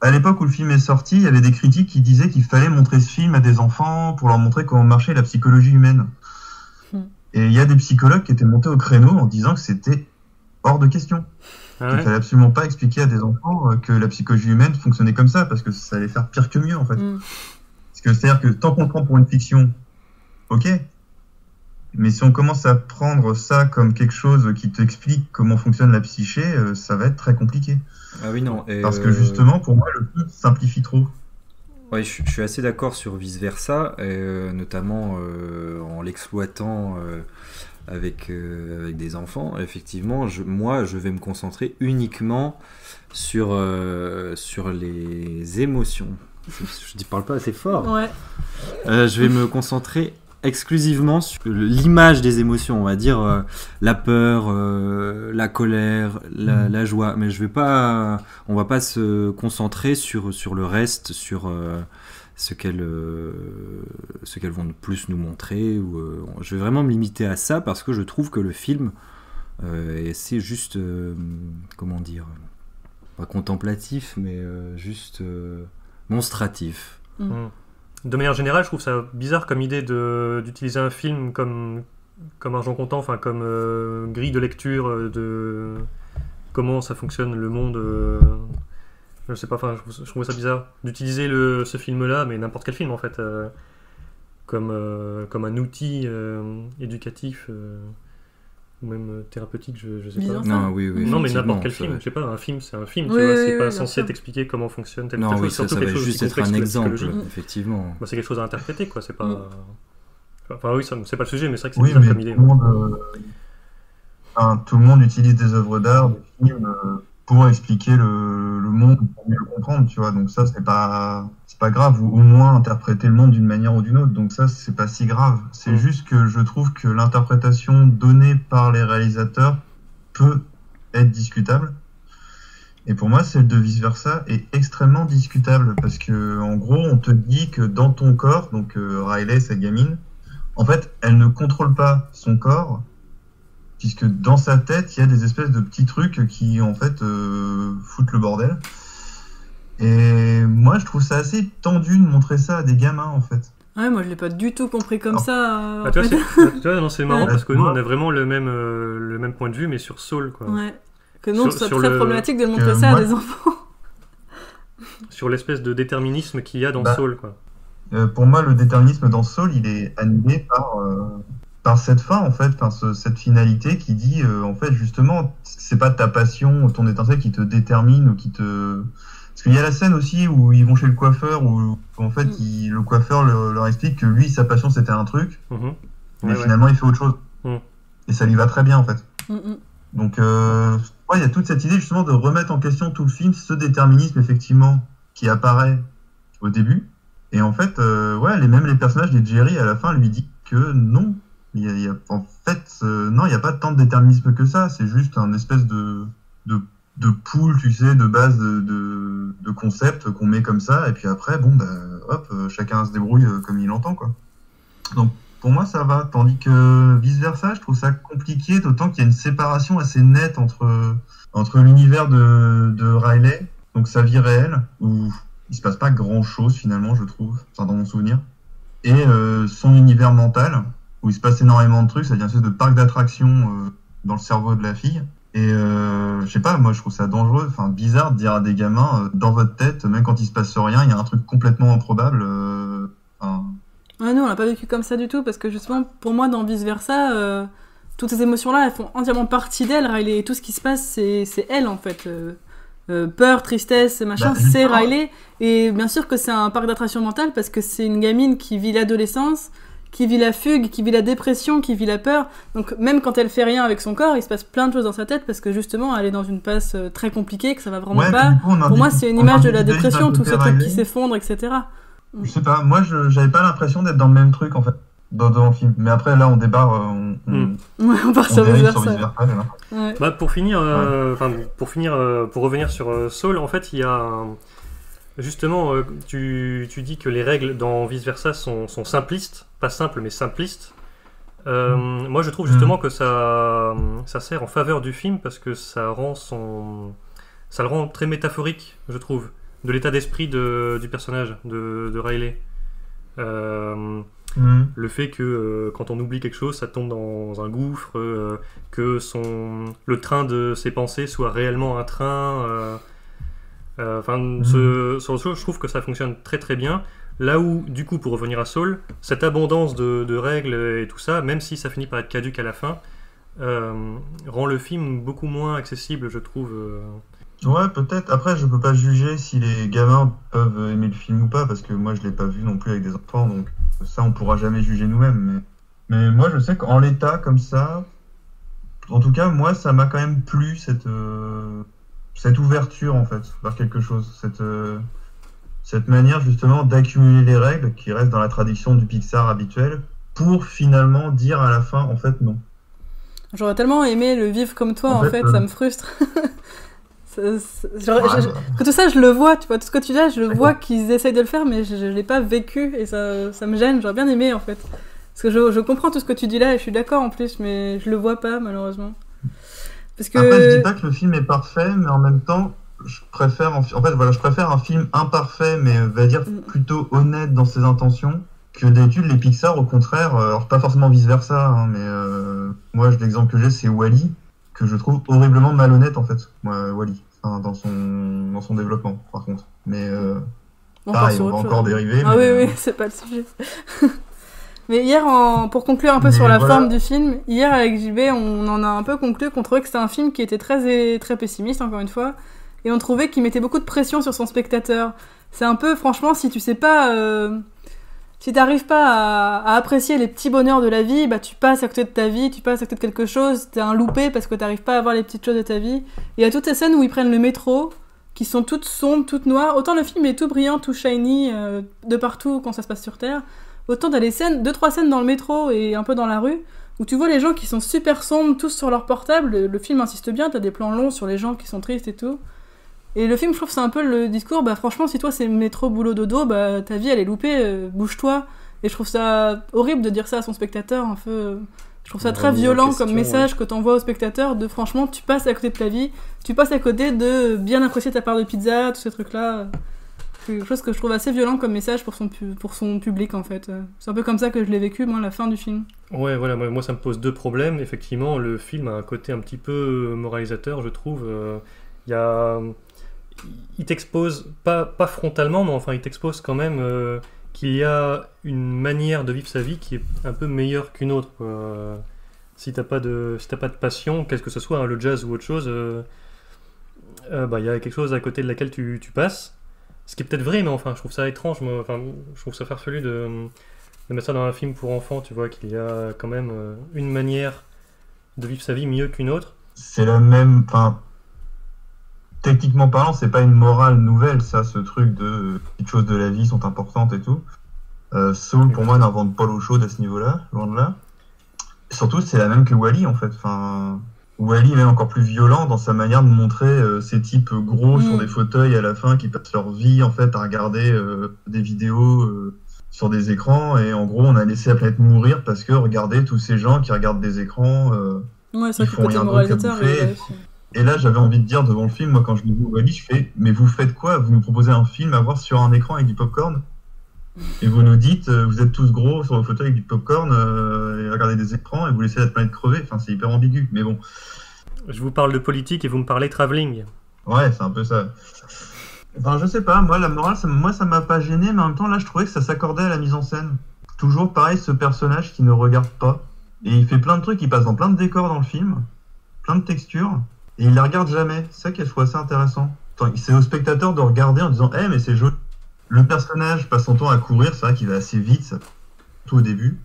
à l'époque où le film est sorti, il y avait des critiques qui disaient qu'il fallait montrer ce film à des enfants pour leur montrer comment marchait la psychologie humaine. Hmm. Et il y a des psychologues qui étaient montés au créneau en disant que c'était hors de question. ah Il ouais. fallait absolument pas expliquer à des enfants euh, que la psychologie humaine fonctionnait comme ça, parce que ça allait faire pire que mieux en fait. Mm. Parce que c'est-à-dire que tant qu'on le prend pour une fiction, ok. Mais si on commence à prendre ça comme quelque chose qui t'explique comment fonctionne la psyché, euh, ça va être très compliqué. Ah oui, non. et, Parce que euh, justement, pour moi, le film simplifie trop. Ouais, je, je suis assez d'accord sur vice versa, euh, notamment euh, en l'exploitant euh, avec, euh, avec des enfants. Effectivement, je, moi, je vais me concentrer uniquement sur, euh, sur les émotions. Je ne parle pas assez fort. Ouais. Euh, je vais me concentrer exclusivement sur l'image des émotions, on va dire euh, la peur, euh, la colère, la, la joie. Mais je vais pas, on va pas se concentrer sur sur le reste, sur euh, ce qu'elles euh, ce qu'elles vont plus nous montrer. Ou, euh, je vais vraiment me limiter à ça parce que je trouve que le film euh, et c'est juste euh, comment dire, pas contemplatif, mais euh, juste euh, monstratif. Mm. De manière générale, je trouve ça bizarre comme idée d'utiliser un film comme, comme argent comptant, enfin comme euh, grille de lecture euh, de comment ça fonctionne le monde. euh, je sais pas, enfin, je, je trouvais ça bizarre d'utiliser ce film-là, mais n'importe quel film en fait, comme, un outil éducatif ou même euh, thérapeutique, je, je sais Bizarre, pas. Non, oui, oui. Non, mais n'importe quel film, je sais pas, un film c'est un film, tu vois, oui, c'est oui, pas censé t'expliquer comment fonctionne telle ou Non, telle oui, chose, ça, surtout ça quelque va chose juste être un exemple, effectivement. Bah, c'est quelque chose à interpréter, quoi. C'est pas. Mm. Enfin, oui, c'est pas le sujet, mais c'est vrai que c'est Oui, bizarre comme tout idée. le, monde, euh, tout le monde utilise des œuvres d'art, des films, euh, pour expliquer le, le monde, pour mieux le comprendre, tu vois. Donc ça, c'est pas, c'est pas grave, ou au moins interpréter le monde d'une manière ou d'une autre. Donc ça, c'est pas si grave. C'est Mm. juste que je trouve que l'interprétation donnée par les réalisateurs peut être discutable. Et pour moi, celle de vice versa est extrêmement discutable parce que, en gros, on te dit que dans ton corps, donc euh, Riley, sa gamine, en fait, elle ne contrôle pas son corps, puisque dans sa tête, il y a des espèces de petits trucs qui, en fait, euh, foutent le bordel. Et moi, je trouve ça assez tendu de montrer ça à des gamins, en fait. Ouais, moi je l'ai pas du tout compris comme ça. euh, Bah, tu vois, fait. c'est- tu vois, non, c'est marrant Ouais. parce que nous, on a vraiment le même, euh, le même point de vue, mais sur Soul, quoi. Ouais. Que non, Sur- ce soit sur très le- problématique de montrer ça moi- à des enfants. Sur l'espèce de déterminisme qu'il y a dans Bah. Soul, quoi. Euh, pour moi, le déterminisme dans Soul, il est annulé par, euh, par cette fin en fait, enfin ce- cette finalité qui dit euh, en fait justement c'est pas ta passion, ton étincelle qui te détermine ou qui te parce qu'il y a la scène aussi où ils vont chez le coiffeur où en fait il- le coiffeur le- leur explique que lui sa passion c'était un truc Mhm. mais Ouais, ouais. finalement il fait autre chose Mm. et ça lui va très bien en fait. Mm, mm. Donc euh, ouais, il y a toute cette idée justement de remettre en question tout le film, ce déterminisme effectivement qui apparaît au début. Et en fait, euh, ouais, les, même les personnages des Jerry à la fin lui disent que non. Il y a, il y a- en fait, euh, non, il n'y a pas tant de déterminisme que ça. C'est juste un espèce de, de, de pool, tu sais, de base de, de, qu'on met comme ça. Et puis après, bon, bah, hop, euh, chacun se débrouille euh, comme il entend, quoi. Donc, pour moi, ça va. Tandis que vice-versa, je trouve ça compliqué, d'autant qu'il y a une séparation assez nette entre, entre l'univers de, de Riley, donc sa vie réelle, où il se passe pas grand-chose finalement, je trouve, enfin, dans mon souvenir, et son univers mental, où il se passe énormément de trucs, c'est-à-dire une espèce de parc d'attractions euh, dans le cerveau de la fille. Et euh, je sais pas, moi je trouve ça dangereux, enfin bizarre de dire à des gamins, euh, dans votre tête, même quand il se passe rien, il y a un truc complètement improbable. enfin, Ah non, on l'a pas vécu comme ça du tout, parce que justement, pour moi, dans Vice Versa, toutes ces émotions-là, elles font entièrement partie d'elle. Riley, et tout ce qui se passe, c'est elle en fait. Euh, peur, tristesse, machin, Bah, c'est. Riley. Et bien sûr que c'est un parc d'attraction mentale parce que c'est une gamine qui vit l'adolescence, qui vit la fugue, qui vit la dépression, qui vit la peur. Donc même quand elle fait rien avec son corps, il se passe plein de choses dans sa tête parce que justement elle est dans une passe euh, très compliquée, que ça va vraiment Ouais, pas. coup, Pour moi, c'est une on image de la dépression, ces côté trucs qui Riley. s'effondrent, etc. Je sais pas, moi j'avais pas l'impression d'être dans le même truc en fait, dans, dans le film. Mais après là on débarre, euh, on, on. Ouais, on part on sur Vice Versa. Ouais. Bah, pour finir, euh, enfin, pour finir, euh, pour revenir sur euh, Saul, en fait, il y a un- justement, euh, tu, tu dis que les règles dans Vice Versa sont, sont simplistes, pas simples mais simplistes. Euh, Moi, je trouve justement que ça, ça sert en faveur du film parce que ça rend son, ça le rend très métaphorique, je trouve, de l'état d'esprit de- du personnage de, de Riley. Euh, Mhm. le fait que euh, quand on oublie quelque chose, ça tombe dans un gouffre, que son, le train de ses pensées soit réellement un train. Enfin, ce, je trouve que ça fonctionne très très bien. Là où, du coup, pour revenir à Saul, cette abondance de, règles et tout ça, même si ça finit par être caduque à la fin, euh, rend le film beaucoup moins accessible, je trouve. euh. Ouais, peut-être. Après, je peux pas juger si les gamins peuvent aimer le film ou pas, parce que moi, je l'ai pas vu non plus avec des enfants, donc ça, on pourra jamais juger nous-mêmes. Mais... moi, je sais qu'en l'état, comme ça, en tout cas, moi, ça m'a quand même plu, cette, euh, cette ouverture, en fait, vers quelque chose. Cette, cette manière, justement, d'accumuler les règles, qui restent dans la tradition du Pixar habituel, pour finalement dire à la fin, en fait, non. J'aurais tellement aimé le vivre comme toi, En en, fait, fait, euh, ça me frustre. Ça- ça- j'aurais- Ouais, je- bah. que tout ça, je le vois, tu vois, tout ce que tu dis là, je le vois qu'ils essayent de le faire, mais je, je l'ai pas vécu et ça, ça me gêne. J'aurais bien aimé, en fait. Parce que je, je comprends tout ce que tu dis là et je suis d'accord en plus, mais je le vois pas, malheureusement. Parce que. Après, je dis pas que le film est parfait, mais en même temps, je préfère, en, fait, voilà, je préfère un film imparfait, mais euh, va dire plutôt honnête dans ses intentions, que d'habitude les Pixar, au contraire, euh, alors pas forcément vice versa, hein, mais euh, moi, l'exemple que j'ai, c'est Wally, que je trouve horriblement malhonnête en fait, moi, Wally, enfin, dans son dans son développement, par contre. Mais euh, On pareil, on va encore dériver. Ah mais, oui, euh, oui, c'est pas le sujet. mais hier, en- pour conclure un peu Mais sur la voilà. forme du film, hier avec JB, on en a un peu conclu qu'on trouvait que c'était un film qui était très, très pessimiste, encore une fois, et on trouvait qu'il mettait beaucoup de pression sur son spectateur. C'est un peu, franchement, si tu sais pas. euh, si t'arrives pas à, à apprécier les petits bonheurs de la vie, bah tu passes à côté de ta vie, tu passes à côté de quelque chose, t'es un loupé parce que t'arrives pas à voir les petites choses de ta vie. Et il y a toutes ces scènes où ils prennent le métro, qui sont toutes sombres, toutes noires. Autant le film est tout brillant, tout shiny, euh, de partout quand ça se passe sur Terre. Autant t'as des scènes, deux trois scènes dans le métro et un peu dans la rue, où tu vois les gens qui sont super sombres, tous sur leur portable. Le, le film insiste bien, t'as des plans longs sur les gens qui sont tristes et tout. Et le film, je trouve, c'est un peu le discours, bah franchement, si toi c'est métro, boulot, dodo, bah ta vie elle est loupée, euh, bouge-toi. Et je trouve ça horrible de dire ça à son spectateur, un peu. Je trouve ça très violent question, comme message que t'envoies au spectateur de franchement, tu passes à côté de ta vie, tu passes à côté de bien apprécier ta part de pizza, tous ces trucs-là. C'est quelque chose que je trouve assez violent comme message pour son, pu- pour son public en fait. C'est un peu comme ça que je l'ai vécu, moi, la fin du film. Ouais, voilà, moi, moi, ça me pose deux problèmes. Effectivement, le film a un côté un petit peu moralisateur, je trouve. Euh, Il y a... Il t'expose, pas, pas frontalement, mais enfin, il t'expose quand même. euh, qu'il y a une manière de vivre sa vie qui est un peu meilleure qu'une autre. Si t'as pas de, si t'as pas de passion, quel que ce soit, hein, le jazz ou autre chose, euh, euh, bah, il y a quelque chose à côté de laquelle tu, passes. Ce qui est peut-être vrai, mais enfin, je trouve ça étrange. moi. Je trouve ça farfelu de, de mettre ça dans un film pour enfants. Tu vois qu'il y a quand même une manière de vivre sa vie mieux qu'une autre. C'est la même. Enfin, techniquement parlant, c'est pas une morale nouvelle, ça, ce truc de petites choses de la vie sont importantes et tout. Euh, Soul, pour moi, n'invente pas l'eau chaude à ce niveau-là, loin de là. Et surtout, c'est la même que Wally, en fait. Enfin, Wally est même encore plus violent dans sa manière de montrer euh, ces types gros Mm. sur des fauteuils à la fin qui passent leur vie, en fait, à regarder euh, des vidéos euh, sur des écrans. Et en gros, on a laissé la planète mourir parce que, regardez, tous ces gens qui regardent des écrans. euh, Ouais, vrai que font rien d'autre est bouffer. Et là, j'avais envie de dire devant le film, moi, quand je me dis Wally, je fais, mais vous faites quoi? Vous nous proposez un film à voir sur un écran avec du popcorn? Et vous nous dites, euh, vous êtes tous gros sur vos fauteuils avec du popcorn, euh, et regardez des écrans, et vous laissez la planète crever. Enfin, c'est hyper ambigu, mais bon. Je vous parle de politique et vous me parlez travelling. Ouais, c'est un peu ça. Enfin, je sais pas, moi, la morale, ça, moi, ça m'a pas gêné, mais en même temps, là, je trouvais que ça s'accordait à la mise en scène. Toujours pareil, ce personnage qui ne regarde pas. Et il fait plein de trucs, il passe dans plein de décors dans le film, plein de textures, et il les regarde jamais. C'est ça que je trouve assez intéressant. C'est au spectateur de regarder en disant, eh, mais c'est joli. Le personnage passe son temps à courir, c'est vrai qu'il va assez vite, ça, tout au début,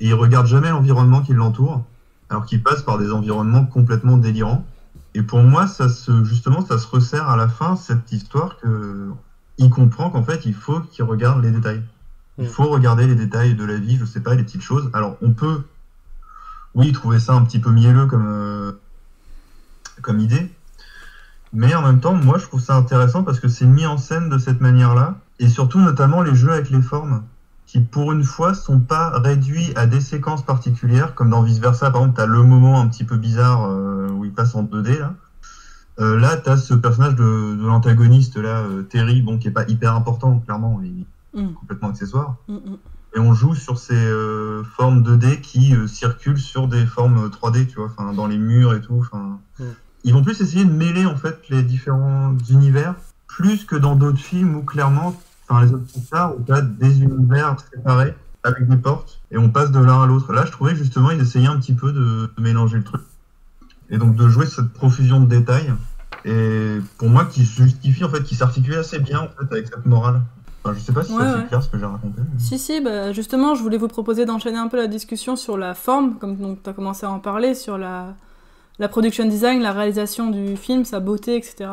et il regarde jamais l'environnement qui l'entoure, alors qu'il passe par des environnements complètement délirants. Et pour moi, ça se, justement, ça se resserre à la fin, cette histoire que il comprend qu'en fait, il faut qu'il regarde les détails. Il Mm. faut regarder les détails de la vie, je sais pas, les petites choses. Alors, on peut, oui, trouver ça un petit peu mielleux comme, euh, comme idée. Mais en même temps, moi, je trouve ça intéressant parce que c'est mis en scène de cette manière-là. Et surtout, notamment, les jeux avec les formes. Qui, pour une fois, sont pas réduits à des séquences particulières, comme dans Vice Versa. Par exemple, t'as le moment un petit peu bizarre euh, où il passe en 2D, là. Euh, là, t'as ce personnage de, de l'antagoniste, là, euh, Terry, bon, qui est pas hyper important, clairement, il est Mm. complètement accessoire. Mm, mm. Et on joue sur ces euh, formes 2D qui euh, circulent sur des formes 3D, tu vois, enfin, dans les murs et tout. Enfin. Ils vont plus essayer de mêler, en fait, les différents univers, plus que dans d'autres films où, clairement, enfin, les autres Pixar, où t'as des univers séparés, avec des portes, et on passe de l'un à l'autre. Là, je trouvais justement, ils essayaient un petit peu de, de mélanger le truc. Et donc, de jouer cette profusion de détails. Et pour moi, qui se justifie, en fait, qui s'articule assez bien, en fait, avec cette morale. Enfin, je sais pas si Ouais, c'est ouais. clair ce que j'ai raconté. mais- Si, si, bah, justement, je voulais vous proposer d'enchaîner un peu la discussion sur la forme, comme tu as commencé à en parler, sur la, la production design, la réalisation du film, sa beauté, etc.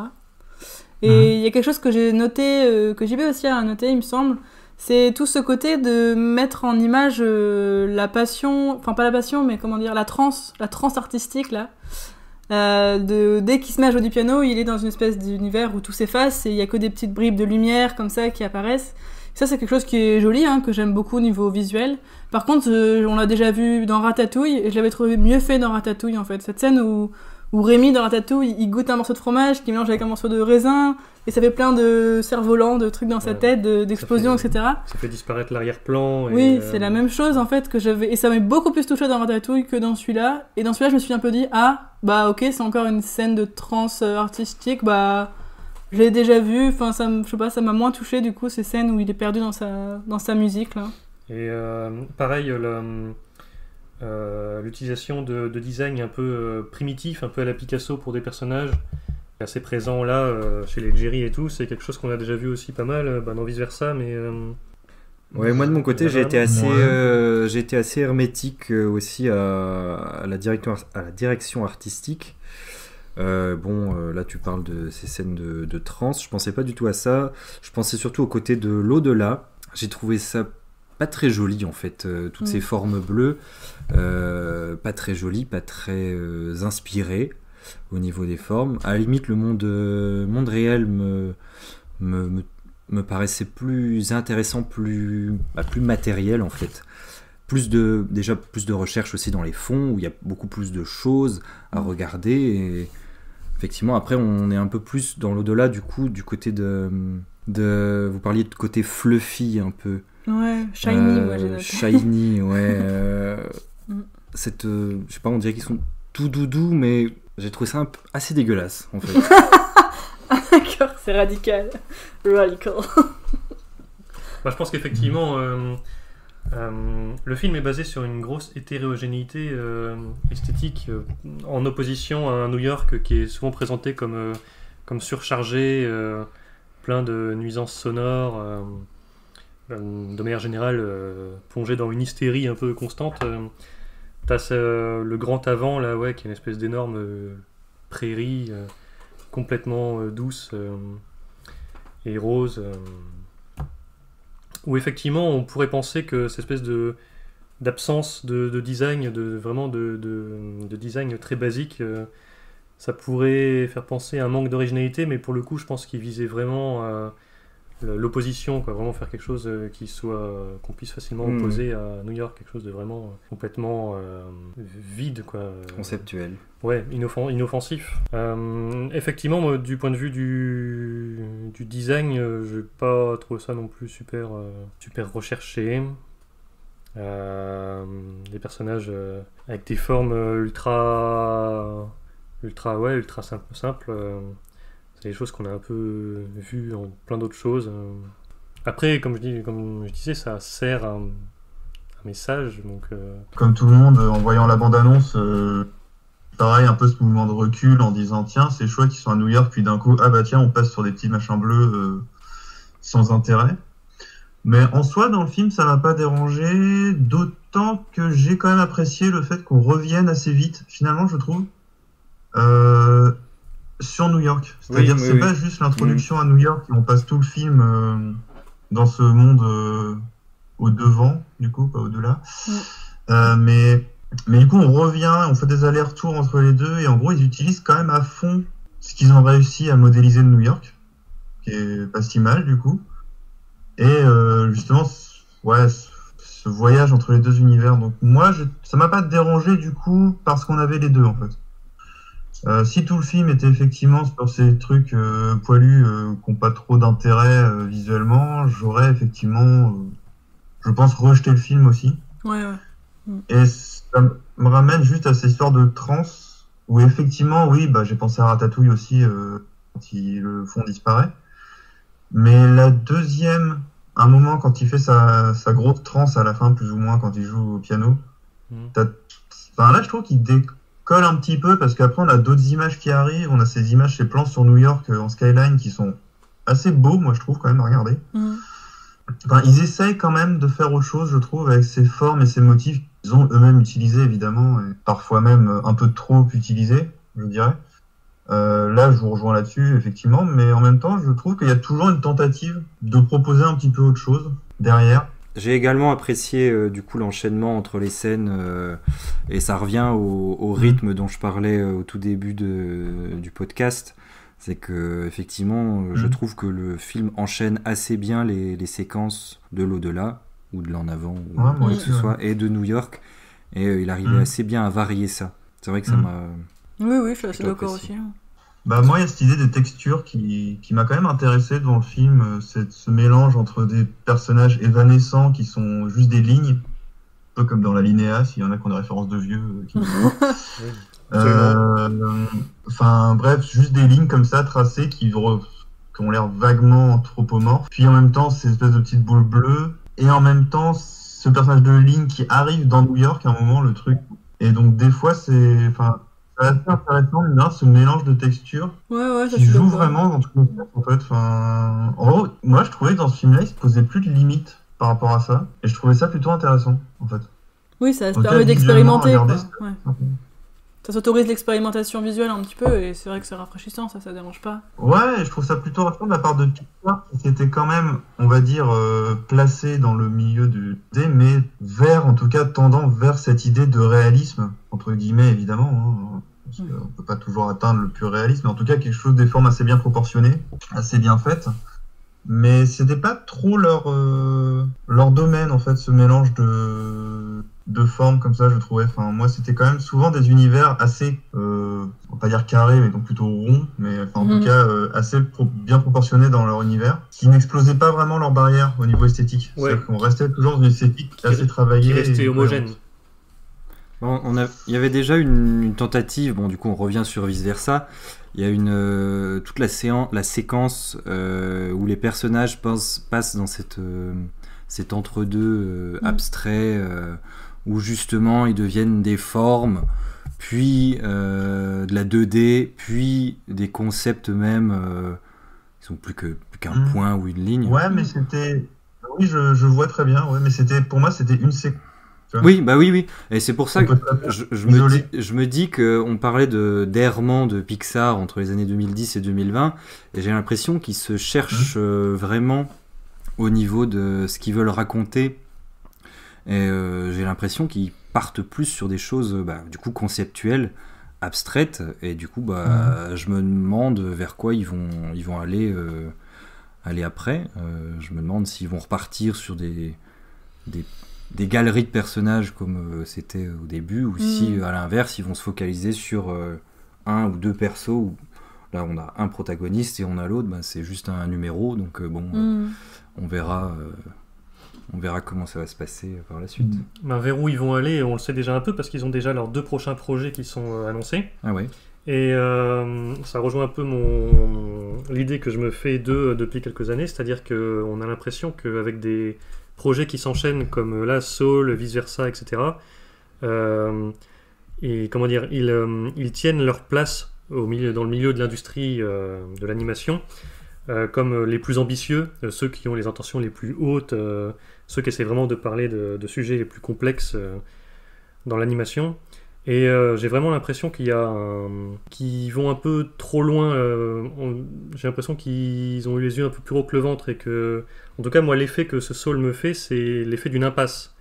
Et Mhm. il y a quelque chose que j'ai noté, euh, que JB aussi a noté, il me semble, c'est tout ce côté de mettre en image euh, la passion, enfin pas la passion, mais comment dire, la transe, la transe artistique, là. Euh, de, dès qu'il se met à jouer du piano, il est dans une espèce d'univers où tout s'efface et il y a que des petites bribes de lumière comme ça qui apparaissent. Ça, c'est quelque chose qui est joli, hein, que j'aime beaucoup au niveau visuel. Par contre, euh, on l'a déjà vu dans Ratatouille, et je l'avais trouvé mieux fait dans Ratatouille, en fait. Cette scène où, où Rémi, dans Ratatouille, il goûte un morceau de fromage qui mélange avec un morceau de raisin, et ça fait plein de cerfs-volants, de trucs dans sa Ouais. tête, de- d'explosions, etc. Ça fait disparaître l'arrière-plan. Oui, euh, c'est la même chose, en fait, que j'avais... Et ça m'a beaucoup plus touché dans Ratatouille que dans celui-là. Et dans celui-là, je me suis un peu dit, ah, bah ok, c'est encore une scène de trance euh, artistique, bah... Je l'ai déjà vu, enfin, ça, me- je sais pas, ça m'a moins touché, du coup, ces scènes où il est perdu dans sa, dans sa musique, là. Et euh, pareil, le- euh, l'utilisation de, de design un peu euh, primitif, un peu à la Picasso pour des personnages, assez présent là euh, chez les Jerry et tout, c'est quelque chose qu'on a déjà vu aussi pas mal euh, bah, dans Vice Versa, mais euh, Ouais, moi de mon côté, j'ai été assez, ouais. euh, j'ai été assez hermétique euh, aussi à, à la direction, à la direction artistique. Euh, bon, euh, là tu parles de ces scènes de, de trance, je pensais pas du tout à ça. Je pensais surtout au côté de l'au-delà. J'ai trouvé ça pas très joli en fait, euh, toutes Mm. ces formes bleues, pas très jolies, pas très inspirées au niveau des formes. À la limite, le monde, monde réel me, me, me me paraissait plus intéressant, plus, bah, plus matériel en fait. Plus de, déjà plus de recherche aussi dans les fonds, où il y a beaucoup plus de choses à regarder. Effectivement, après, on est un peu plus dans l'au-delà du coup, du côté de, de. Vous parliez de côté fluffy un peu. Ouais, shiny, Euh, moi j'ai noté. Shiny, ouais. euh, Mm. cette, euh, je sais pas, on dirait qu'ils sont tout doudous, mais j'ai trouvé ça un peu- assez dégueulasse en fait. D'accord, c'est radical. Radical. Bah, je pense qu'effectivement, euh, euh, le film est basé sur une grosse hétérogénéité euh, esthétique euh, en opposition à un New York qui est souvent présenté comme, comme surchargé, plein de nuisances sonores, de manière générale plongé dans une hystérie un peu constante. T'as le grand avant là, ouais, qui est une espèce d'énorme prairie complètement douce et rose. Où effectivement on pourrait penser que cette espèce de d'absence de, de design, de vraiment de design très basique, euh, ça pourrait faire penser à un manque d'originalité, mais pour le coup, je pense qu'il visait vraiment à l'opposition, quoi, vraiment faire quelque chose euh, qui soit qu'on puisse facilement Mhm. opposer à New York, quelque chose de vraiment euh, complètement euh, vide, quoi. euh, Conceptuel. Ouais, inoffen- inoffensif. Euh, effectivement, moi, du point de vue du, du design, euh, je n'ai pas trouvé ça non plus super, euh, super recherché. Euh, des personnages euh, avec des formes euh, ultra, ultra, ouais, ultra simple, simple. Des choses qu'on a un peu vues en plein d'autres choses. euh. Après, comme je, disais, ça sert un, un message, donc. euh, Comme tout le monde, euh, en voyant la bande-annonce, pareil, un peu ce mouvement de recul en disant tiens, c'est chouette qu'ils sont à New York, puis d'un coup, ah bah tiens, on passe sur des petits machins bleus sans intérêt. Mais en soi, dans le film, ça m'a pas dérangé, d'autant que j'ai quand même apprécié le fait qu'on revienne assez vite, finalement, je trouve, sur New York. C'est-à-dire, Oui, oui, c'est oui. pas juste l'introduction à New York et on passe tout le film euh, dans ce monde euh, au devant, du coup, pas au-delà. Euh, mais, mais du coup, on revient, on fait des allers-retours entre les deux, et en gros, ils utilisent quand même à fond ce qu'ils ont réussi à modéliser de New York, qui est pas si mal, du coup. Et euh, justement, ouais, ce voyage entre les deux univers. Donc moi, je, ça m'a pas dérangé, du coup, parce qu'on avait les deux, en fait. Euh, si tout le film était effectivement sur ces trucs euh, poilus euh, qui n'ont pas trop d'intérêt euh, visuellement, j'aurais effectivement, euh, je pense, rejeté le film aussi. Ouais, ouais. Et ça me ramène juste à cette histoire de trans, où effectivement, oui, bah, j'ai pensé à Ratatouille aussi euh, quand il, le fond disparaît. Mais la deuxième, un moment quand il fait sa, sa grosse transe à la fin, plus ou moins, quand il joue au piano, t'as- enfin, là je trouve qu'il décolle un petit peu, parce qu'après on a d'autres images qui arrivent, on a ces images, ces plans sur New York euh, en skyline qui sont assez beaux, moi je trouve quand même à regarder. Enfin, ils essayent quand même de faire autre chose, je trouve, avec ces formes et ces motifs qu'ils ont eux-mêmes utilisés, évidemment, et parfois même euh, un peu trop utilisés, je dirais. Euh, là, je vous rejoins là-dessus, effectivement, mais en même temps, je trouve qu'il y a toujours une tentative de proposer un petit peu autre chose derrière. J'ai également apprécié euh, du coup l'enchaînement entre les scènes euh, et ça revient au, au rythme dont je parlais euh, au tout début de, du podcast. C'est que effectivement, je Mhm. trouve que le film enchaîne assez bien les, les séquences de l'au-delà ou de l'en avant ou Ouais, moi quoi que ce ouais. soit et de New York et euh, il arrivait Mhm. assez bien à varier ça. C'est vrai que ça Mhm. m'a Oui, oui, je suis assez d'accord aussi. Bah, moi, il y a cette idée des textures qui, qui m'a quand même intéressé dans le film, euh, c'est ce mélange entre des personnages évanescents qui sont juste des lignes, un peu comme dans la linéa, s'il y en a qui ont des références de vieux. euh, qui- Euh, Enfin, bref, juste des lignes comme ça tracées qui, re- qui ont l'air vaguement anthropomorphes. Puis en même temps, ces espèces de petites boules bleues. Et en même temps, ce personnage de Link qui arrive dans New York à un moment, le truc. Et donc, des fois, c'est. Enfin, c'est assez intéressant, rien, ce mélange de textures Ouais, ouais, ça qui joue vraiment dans tous les sens, en fait. Enfin, en gros, moi, je trouvais que dans ce film-là, il se posait plus de limites par rapport à ça. Et je trouvais ça plutôt intéressant, en fait. Oui, ça tout permet d'expérimenter. Ouais. Ça s'autorise l'expérimentation visuelle un petit peu, et c'est vrai que c'est rafraîchissant, ça, ça dérange pas. Ouais, je trouve ça plutôt rassurant de la part de Pixar, qui était quand même, on va dire, euh, placé dans le milieu du D, mais vers, en tout cas, tendant vers cette idée de réalisme, entre guillemets, évidemment, hein, parce qu'on peut pas toujours atteindre le pur réalisme, mais en tout cas, quelque chose des formes assez bien proportionnées, assez bien faites. Mais c'était pas trop leur, euh, leur domaine, en fait, ce mélange de, de formes comme ça, je trouvais. Enfin, moi, c'était quand même souvent des univers assez, euh, on va pas dire carrés, mais donc plutôt ronds, mais enfin, en Mhm. tout cas euh, assez pro- bien proportionnés dans leur univers, qui n'explosaient pas vraiment leurs barrières au niveau esthétique. Ouais. C'est-à-dire qu'on restait toujours dans une esthétique assez travaillée. qui restait et homogène. cohérente. Bon, on a, il y avait déjà une, une tentative, bon du coup on revient sur vice versa. Il y a une euh, toute la, séance, la séquence euh, où les personnages passent, passent dans cette, euh, cet entre-deux euh, Mm. abstrait euh, où justement ils deviennent des formes, puis euh, de la 2D, puis des concepts même euh, qui sont plus qu'un Mm. point ou une ligne. Ouais, mais c'était. Oui, je, je vois très bien. Ouais, mais c'était pour moi, c'était une séquence. Oui, bah oui, oui. Et c'est pour ça que je, je me dis, je me dis qu'on parlait de d'errement de Pixar entre les années 2010 et 2020, et j'ai l'impression qu'ils se cherchent euh, vraiment au niveau de ce qu'ils veulent raconter. Et euh, j'ai l'impression qu'ils partent plus sur des choses, euh, bah, du coup, conceptuelles, abstraites, et du coup, bah, je me demande vers quoi ils vont, ils vont aller, euh, aller après. Euh, je me demande s'ils vont repartir sur des, des, des galeries de personnages comme c'était au début, ou si, Mhm. à l'inverse, ils vont se focaliser sur un ou deux persos. Où, là, on a un protagoniste et on a l'autre, bah, c'est juste un numéro, donc bon, Mm. on verra. Euh, on verra comment ça va se passer euh, par la suite. Ben, vers où ils vont aller, on le sait déjà un peu parce qu'ils ont déjà leurs deux prochains projets qui sont euh, annoncés. Ah ouais. Et euh, ça rejoint un peu mon l'idée que je me fais d'eux depuis quelques années, c'est-à-dire qu'on a l'impression qu'avec des projets qui s'enchaînent comme là, Soul, vice versa, etc. euh, et comment dire, ils, euh, ils tiennent leur place au milieu, dans le milieu de l'industrie euh, de l'animation euh, comme les plus ambitieux, euh, ceux qui ont les intentions les plus hautes, euh, ceux qui essaient vraiment de parler de, de sujets les plus complexes euh, dans l'animation. Et euh, j'ai vraiment l'impression qu'il y a un- qu'ils vont un peu trop loin. euh, on- j'ai l'impression qu'ils ont eu les yeux un peu plus haut que le ventre et que, en tout cas, moi, l'effet que ce Soul me fait, c'est l'effet d'une impasse.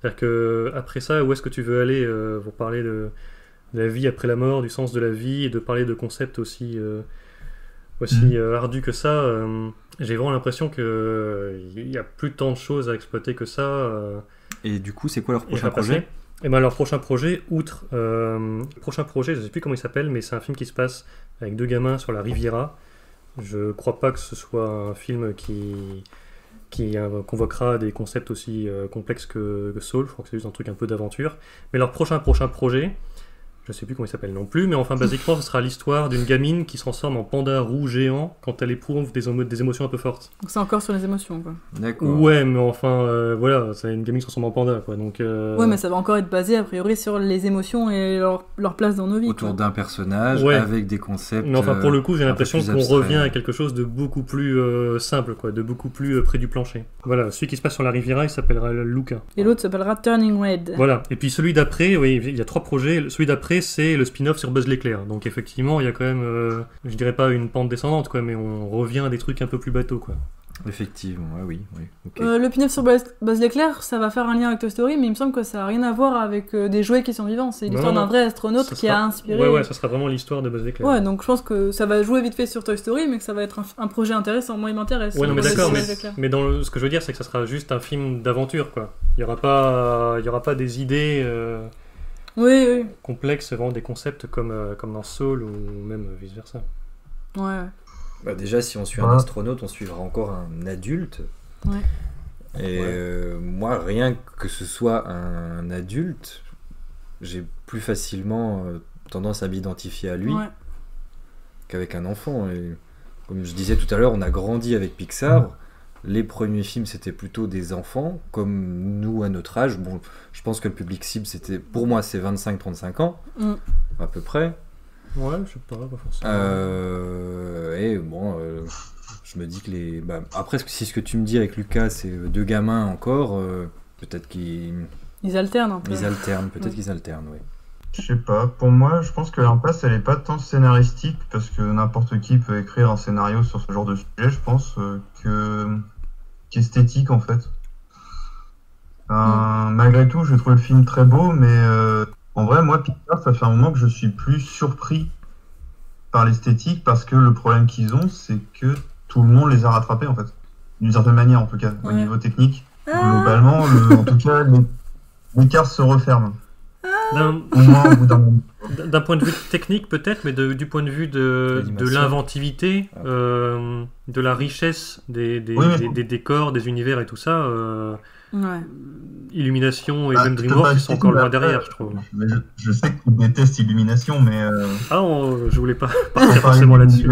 C'est-à-dire que après ça, où est-ce que tu veux aller euh, pour parler de, de la vie après la mort, du sens de la vie et de parler de concepts aussi aussi euh, ardus que ça J'ai vraiment l'impression que euh, il y a plus tant de choses à exploiter que ça. euh, Et du coup, c'est quoi leur prochain projet? Et ben leur prochain projet, outre euh, prochain projet, je sais plus comment il s'appelle, mais c'est un film qui se passe avec deux gamins sur la Riviera. Je crois pas que ce soit un film qui qui euh, convoquera des concepts aussi euh, complexes que, que Soul. Je crois que c'est juste un truc un peu d'aventure. Mais leur prochain prochain projet, je sais plus comment il s'appelle non plus, mais enfin basiquement, ce sera l'histoire d'une gamine qui se transforme en panda roux géant quand elle éprouve des, émo- des émotions un peu fortes. Donc c'est encore sur les émotions, quoi. D'accord. Ouais, mais enfin, euh, voilà, c'est une gamine qui se transforme en panda, quoi. Donc, euh, Ouais, mais ça va encore être basé, a priori, sur les émotions et leur, leur place dans nos vies. Autour d'un personnage Ouais. avec des concepts. Mais enfin, pour le coup, j'ai euh, l'impression qu'on revient à quelque chose de beaucoup plus euh, simple, quoi, de beaucoup plus euh, près du plancher. Voilà, celui qui se passe sur la Riviera, il s'appellera Luca. Et l'autre s'appellera Turning Red. Voilà, et puis celui d'après, oui, il y a trois projets. Celui d'après, c'est le spin-off sur Buzz l'éclair. Donc effectivement, il y a quand même, euh, je dirais pas une pente descendante, quoi, mais on revient à des trucs un peu plus bateaux, quoi. Effectivement, ouais, oui, oui. ok. Euh, le pin-up sur Buzz, Buzz l'éclair, ça va faire un lien avec Toy Story, mais il me semble que ça n'a rien à voir avec euh, des jouets qui sont vivants. C'est l'histoire d'un vrai astronaute Ça qui sera- a inspiré. Ouais, ouais, ça sera vraiment l'histoire de Buzz l'éclair. Ouais, donc je pense que ça va jouer vite fait sur Toy Story, mais que ça va être un, un projet intéressant. Moi, il m'intéresse. Ouais, non, mais d'accord, mais, dans le- ce que je veux dire, c'est que ça sera juste un film d'aventure, quoi. Il y aura pas, il y aura pas des idées euh, Oui, oui. complexes, vraiment des concepts comme, euh, comme dans Soul ou même vice versa. Ouais. Bah, déjà, si on suit un astronaute, on suivra encore un adulte. Ouais. Et Ouais. euh, moi, rien que ce soit un adulte, j'ai plus facilement euh, tendance à m'identifier à lui Ouais. qu'avec un enfant. Et comme je disais tout à l'heure, on a grandi avec Pixar. Les premiers films, c'était plutôt des enfants, comme nous à notre âge. Bon, je pense que le public cible, c'était, pour moi, c'est 25-35 ans, Mm. à peu près. Ouais, je sais pas, pas forcément. Euh, et bon, euh, je me dis que les. bah, après, si ce que tu me dis avec Lucas, c'est deux gamins encore, euh, peut-être qu'ils Ils alternent un peu. ils alternent, peut-être Ouais. qu'ils alternent, oui. Je sais pas. Pour moi, je pense que l'impasse, elle est pas tant scénaristique, parce que n'importe qui peut écrire un scénario sur ce genre de sujet, je pense, euh, que qu'esthétique, en fait. Euh, Malgré tout, je trouve le film très beau, mais euh, en vrai, moi, Pixar, ça fait un moment que je suis plus surpris par l'esthétique, parce que le problème qu'ils ont, c'est que tout le monde les a rattrapés, en fait. D'une certaine manière, en tout cas, au niveau technique. Ah. Globalement, le- en tout cas, les- l'écart se referme. D'un- point de vue technique peut-être, mais de- du point de vue de, l'inventivité, Ah. euh, de la richesse des, des, Oui, oui. des- des décors, des univers et tout ça, euh, Ouais. Illumination et Ah, même DreamWorks ils sont encore loin derrière, je trouve. Mais je, je sais que tu détestes Illumination, mais. euh, Ah, on- je voulais pas partir parler forcément là-dessus.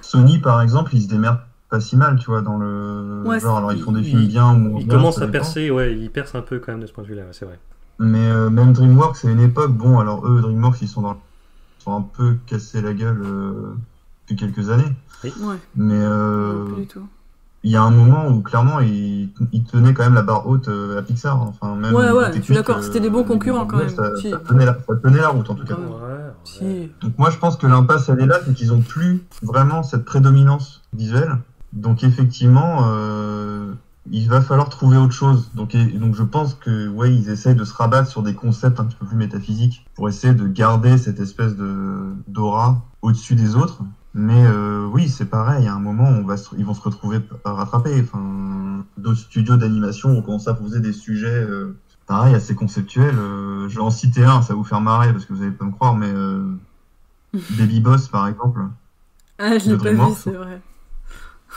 Sony, par exemple, ils se démerdent pas si mal, tu vois, dans le. Ouais, genre, alors ils font des il- films bien ou moins Il bien, commence ça à percer, ouais, il perce un peu quand même de ce point de vue-là, ouais, c'est vrai. Mais euh, même DreamWorks, c'est une époque, bon, alors eux, DreamWorks, ils sont, dans... ils sont un peu cassés la gueule euh, depuis quelques années. Ouais. Mais euh, il y a un moment où clairement, ils, ils tenaient quand même la barre haute euh, à Pixar. Enfin, même Ouais, ouais, je suis d'accord, c'était des bons concurrents quand même. Ça, Si. ça tenait la, ça tenait la route en tout cas. Ouais, Si. Donc moi je pense que l'impasse elle est là, c'est qu'ils ont plus vraiment cette prédominance visuelle. Donc effectivement, euh, il va falloir trouver autre chose. Donc, et, donc je pense que ouais, ils essayent de se rabattre sur des concepts un petit peu plus métaphysiques pour essayer de garder cette espèce de d'aura au-dessus des autres. Mais euh, oui, c'est pareil. À un moment, on va se- ils vont se retrouver rattrapés. Enfin, d'autres studios d'animation vont commencer à poser des sujets. euh, Pareil, assez conceptuels. Euh, je vais en citer un, ça va vous faire marrer parce que vous allez pas me croire, mais euh, Baby Boss, par exemple. Ah, je l'ai pas vu, c'est vrai.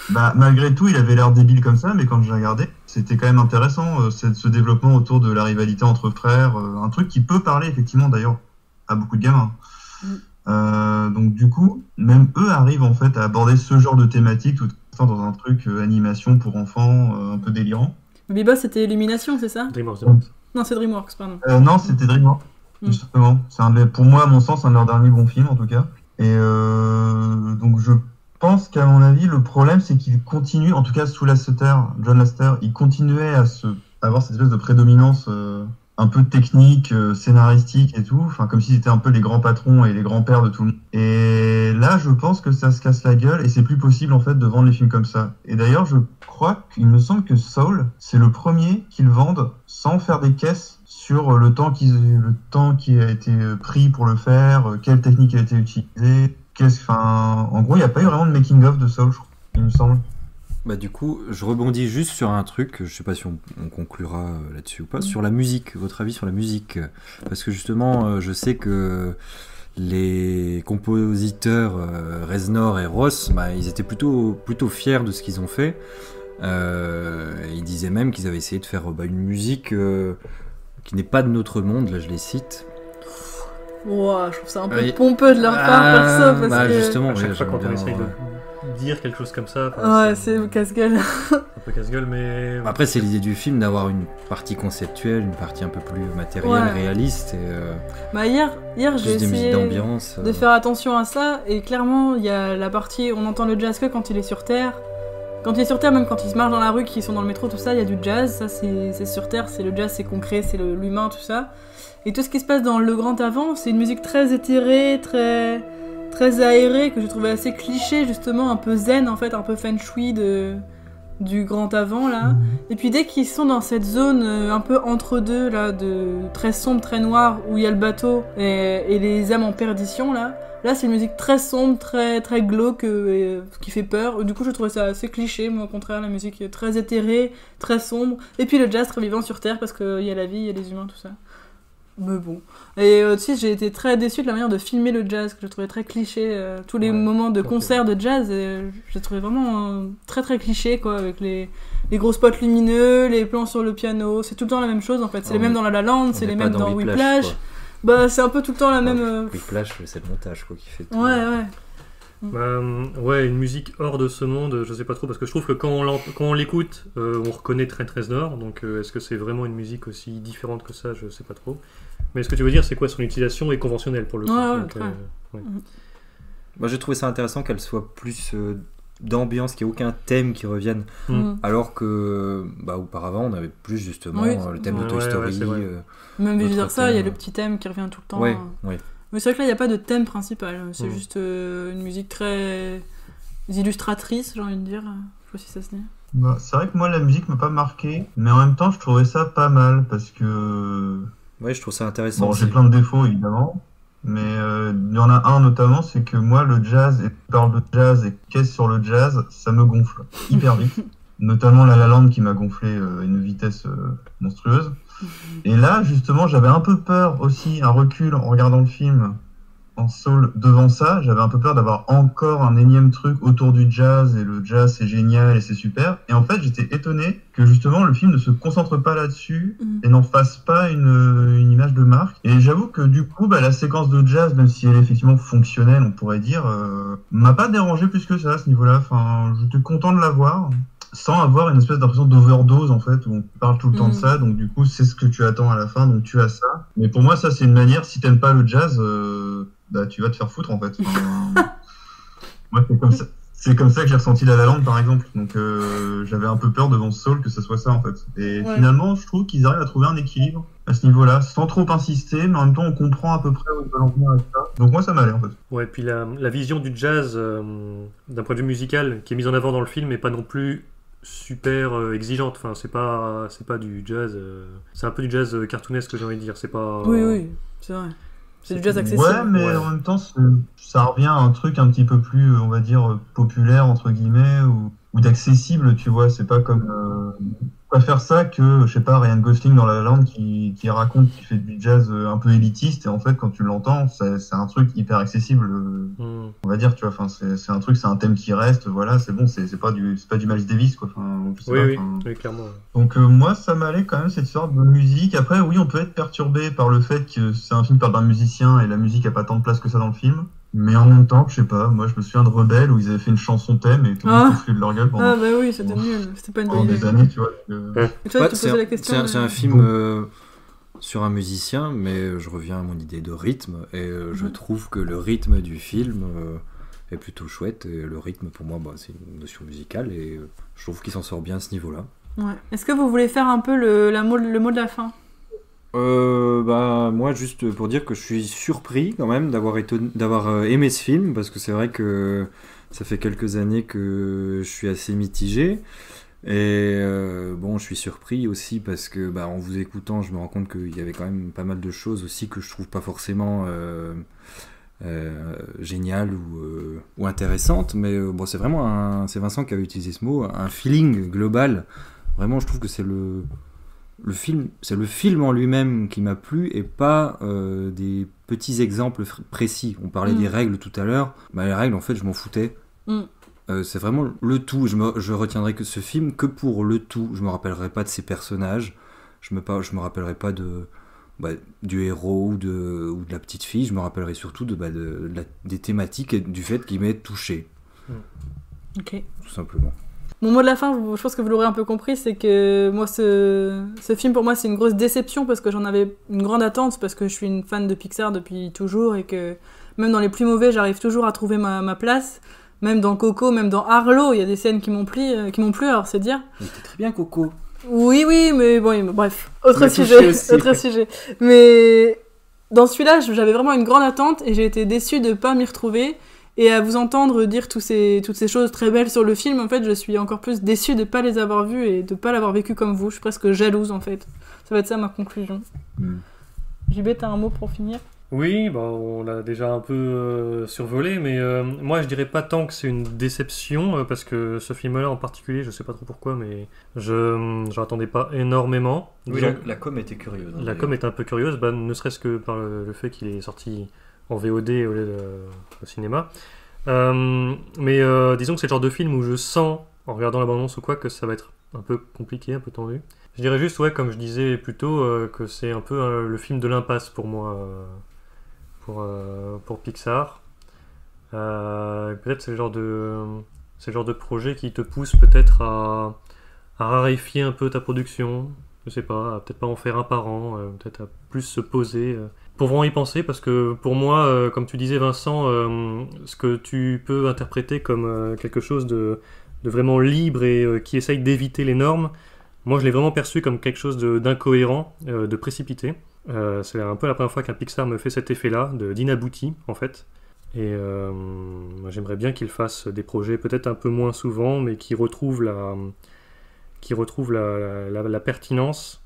Bah, malgré tout, il avait l'air débile comme ça, mais quand j'ai regardé, c'était quand même intéressant, euh, ce développement autour de la rivalité entre frères, euh, un truc qui peut parler effectivement d'ailleurs à beaucoup de gamins. Mm. Euh, donc du coup, même eux arrivent en fait à aborder ce genre de thématique tout en dans un truc euh, animation pour enfants euh, un peu délirant. Boss, c'était Illumination, c'est ça? DreamWorks. Non, c'est DreamWorks, pardon. Euh, non, c'était DreamWorks, Mm. justement. C'est un de, pour moi, à mon sens, un de leurs derniers bons films, en tout cas. Et euh, donc, je pense qu'à mon avis, le problème, c'est qu'il continue, en tout cas sous Lasseter, John Lasseter, il continuait à se, à avoir cette espèce de prédominance euh, un peu technique, euh, scénaristique et tout, enfin comme s'ils étaient un peu les grands patrons et les grands-pères de tout le monde. Et là, je pense que ça se casse la gueule et c'est plus possible en fait de vendre les films comme ça. Et d'ailleurs, je crois qu'il me semble que Soul, c'est le premier qu'ils vendent sans faire des caisses sur euh, le temps, qu'ils, le temps qui a été euh, pris pour le faire, euh, quelle technique a été utilisée. En gros, il n'y a pas eu vraiment de making-of de Soul, il me semble. Bah du coup, je rebondis juste sur un truc, je sais pas si on, on conclura euh, là-dessus ou pas, sur la musique, votre avis sur la musique. Parce que justement, euh, je sais que les compositeurs euh, Reznor et Ross, bah, ils étaient plutôt, plutôt fiers de ce qu'ils ont fait. Ils disaient même qu'ils avaient essayé de faire bah, une musique qui n'est pas de notre monde, là je les cite. Ouah, je trouve ça un peu Oui. pompeux de leur part, Ah, perso, parce bah, que... justement, À chaque ouais, fois quand on essaye de dire quelque chose comme ça, Ouais, c'est casse-gueule. un peu casse-gueule, mais. Après, c'est l'idée du film d'avoir une partie conceptuelle, une partie un peu plus matérielle, Ouais. réaliste, et euh, Bah hier, hier j'ai essayé d'ambiance. euh. de faire attention à ça, et clairement, il y a la partie, on entend le jazz que quand il est sur Terre. Quand il est sur Terre, même quand il se marche dans la rue, qu'ils sont dans le métro, tout ça, il y a du jazz, ça c'est sur Terre, c'est le jazz, c'est concret, c'est l'humain, tout ça. Et tout ce qui se passe dans le grand avant, c'est une musique très éthérée, très très aérée, que je trouvais assez cliché, justement, un peu zen en fait, un peu feng shui de, du grand avant là. Et puis dès qu'ils sont dans cette zone euh, un peu entre deux là, de très sombre, très noir, où il y a le bateau et, et les âmes en perdition là, là c'est une musique très sombre, très très glauque, euh, et, qui fait peur. Du coup je trouvais ça assez cliché, moi au contraire la musique est très éthérée, très sombre. Et puis le jazz très vivant sur Terre parce qu'il y a la vie, il y a les humains, tout ça. Mais bon. Et euh, tu sais, j'ai été très déçue de la manière de filmer le jazz, que je trouvais très cliché. euh, tous les Ouais, moments de concert de jazz, euh, je les trouvais vraiment euh, très très cliché, quoi, avec les, les gros spots lumineux, les plans sur le piano. C'est tout le temps la même chose en fait. C'est Ah, les mêmes dans La La Land, c'est les mêmes dans Whiplash, Whiplash. Bah, c'est un peu tout le temps la même. Ah, euh, c'est le montage quoi, qui fait tout. Ouais, ouais. Bah, euh, ouais, une musique hors de ce monde, je sais pas trop, parce que je trouve que quand on l'écoute, euh, on reconnaît Trent Reznor, donc euh, est-ce que c'est vraiment une musique aussi différente que ça, je sais pas trop. Mais ce que tu veux dire, c'est quoi son utilisation est conventionnelle pour le coup. Ouais, ouais, donc, très. ouais. Moi j'ai trouvé ça intéressant qu'elle soit plus euh, d'ambiance, qu'il n'y ait aucun thème qui revienne. Mm. Alors que bah, auparavant on avait plus justement Oui. euh, le thème Ouais, de Toy ouais, ouais, Story. euh, Même vice versa, il y a le petit thème qui revient tout le temps. Ouais, hein. ouais. Mais c'est vrai que là, il n'y a pas de thème principal. C'est Mm. juste euh, une musique très illustratrice, j'ai envie de dire. Je sais pas si ça se dit. Bah, c'est vrai que moi, la musique m'a pas marqué, mais en même temps, je trouvais ça pas mal parce que Ouais, je trouve ça intéressant. Bon, j'ai plein de défauts évidemment, mais euh, il y en a un notamment, c'est que moi le jazz, et tu parles de jazz et qu'est-ce sur le jazz, ça me gonfle hyper vite. notamment La La Land qui m'a gonflé euh, à une vitesse euh, monstrueuse. Et là, justement, j'avais un peu peur aussi, un recul en regardant le film, en soul devant ça, j'avais un peu peur d'avoir encore un énième truc autour du jazz et le jazz c'est génial et c'est super. Et en fait, j'étais étonné que justement le film ne se concentre pas là-dessus Mhm. et n'en fasse pas une, une image de marque. Et j'avoue que du coup, bah, la séquence de jazz, même si elle est effectivement fonctionnelle, on pourrait dire, euh, m'a pas dérangé plus que ça à ce niveau-là. Enfin, j'étais content de la voir sans avoir une espèce d'impression d'overdose en fait où on parle tout le temps de Mhm. ça donc du coup c'est ce que tu attends à la fin donc tu as ça mais pour moi ça c'est une manière si t'aimes pas le jazz euh, bah tu vas te faire foutre en fait Enfin, moi c'est comme ça c'est comme ça que j'ai ressenti La La Land par exemple donc euh, j'avais un peu peur devant Soul que ce soit ça en fait et Ouais. finalement je trouve qu'ils arrivent à trouver un équilibre à ce niveau là sans trop insister mais en même temps on comprend à peu près où ils veulent en venir avec ça donc moi ça m'allait en fait Ouais, puis la, la vision du jazz, euh, d'un point de vue musical, qui est mise en avant dans le film, n'est pas non plus super euh, exigeante. Enfin, c'est pas, c'est pas du jazz. euh, c'est un peu du jazz cartoonesque, j'ai envie de dire. C'est pas. Oui, oui, c'est vrai. C'est du jazz accessible. Ouais, mais Ouais. en même temps, ça revient à un truc un petit peu plus, on va dire, euh, populaire, entre guillemets, ou, ou d'accessible, tu vois. C'est pas comme. Euh, pas faire ça que, je sais pas, Ryan Gosling dans La La Land qui, qui raconte qu'il fait du jazz euh, un peu élitiste, et en fait, quand tu l'entends, c'est c'est un truc hyper accessible, euh, Hmm. on va dire, tu vois. Enfin, c'est c'est un truc, c'est un thème qui reste, voilà, c'est bon, c'est c'est pas du, c'est pas du Miles Davis, quoi. Enfin, je sais Oui, pas, oui, clairement. donc euh, moi, ça m'allait quand même cette sorte de musique. Après, oui, on peut être perturbé par le fait que c'est un film par d'un musicien et la musique a pas tant de place que ça dans le film. Mais en même temps, je sais pas, moi je me souviens de Rebelle où ils avaient fait une chanson thème et tout le monde Ah. se de leur gueule pendant, Ah bah oui, c'était nul. C'était pas une bonne des idée. années, tu vois. euh, tu c'est posais un- la question. c'est un, c'est un euh, film euh, sur un musicien, mais je reviens à mon idée de rythme, et euh, je trouve que le rythme du film euh, est plutôt chouette, et le rythme pour moi, bah, c'est une notion musicale, et euh, je trouve qu'il s'en sort bien à ce niveau-là. Ouais. Est-ce que vous voulez faire un peu le, la mot, le mot de la fin? Euh, bah moi juste pour dire que je suis surpris quand même d'avoir étonné- d'avoir euh, aimé ce film parce que c'est vrai que ça fait quelques années que je suis assez mitigé. Et euh, bon je suis surpris aussi parce que bah, en vous écoutant je me rends compte qu'il y avait quand même pas mal de choses aussi que je trouve pas forcément euh, euh, géniales ou, ou intéressantes. Mais bon c'est vraiment un c'est Vincent qui avait utilisé ce mot un feeling global. Vraiment je trouve que c'est le le film, c'est le film en lui-même qui m'a plu et pas euh, des petits exemples précis. On parlait Mm. des règles tout à l'heure. Bah, les règles, en fait, je m'en foutais. Mm. Euh, c'est vraiment le tout. Je, me, je retiendrai que ce film que pour le tout. Je me rappellerai pas de ses personnages. Je me, pas, je me rappellerai pas de, bah, du héros ou de, ou de la petite fille. Je me rappellerai surtout de, bah, de- de la- des thématiques et du fait qu'il m'ait touché, Ok. tout simplement. Mon mot de la fin, je pense que vous l'aurez un peu compris, c'est que moi, ce, ce film, pour moi, c'est une grosse déception parce que j'en avais une grande attente, parce que je suis une fan de Pixar depuis toujours et que même dans les plus mauvais, j'arrive toujours à trouver ma, ma place. Même dans Coco, même dans Arlo, il y a des scènes qui m'ont plu, euh, qui m'ont plu, alors c'est dire. Il était très bien, Coco. Oui, oui, mais bon, bref, autre sujet, aussi. autre sujet. Mais dans celui-là, j'avais vraiment une grande attente et j'ai été déçue de pas m'y retrouver. Et à vous entendre dire tous ces, toutes ces choses très belles sur le film, en fait, je suis encore plus déçue de pas les avoir vues et de pas l'avoir vécu comme vous. Je suis presque jalouse, en fait. Ça va être ça ma conclusion. Mm. JB, t'as un mot pour finir? Oui, bah, on l'a déjà un peu euh, survolé, mais euh, moi je dirais pas tant que c'est une déception, euh, parce que ce film-là en particulier, je sais pas trop pourquoi, mais je j'en attendais pas énormément. Oui, la, la com était curieuse. hein, La com est un peu curieuse, bah, ne serait-ce que par le, le fait qu'il est sorti en VOD au de au cinéma. Euh, mais euh, disons que c'est le genre de film où je sens, en regardant la bande-annonce ou quoi, que ça va être un peu compliqué, un peu tendu. Je dirais juste, ouais, comme je disais plus tôt, euh, que c'est un peu euh, le film de l'impasse pour moi, euh, pour, euh, pour Pixar. Euh, peut-être c'est le genre de c'est le genre de projet qui te pousse peut-être à, raréfier un peu ta production, je sais pas, peut-être pas en faire un par an, euh, peut-être à plus se poser euh, pour vraiment y penser, parce que pour moi, euh, comme tu disais Vincent, euh, ce que tu peux interpréter comme quelque chose de, vraiment libre et qui essaye d'éviter les normes, moi je l'ai vraiment perçu comme quelque chose d'incohérent, de précipité. C'est un peu la première fois qu'un Pixar me fait cet effet-là, d'inabouti en fait. Et j'aimerais bien qu'il fasse des projets peut-être un peu moins souvent, mais qui retrouvent la, qui la pertinence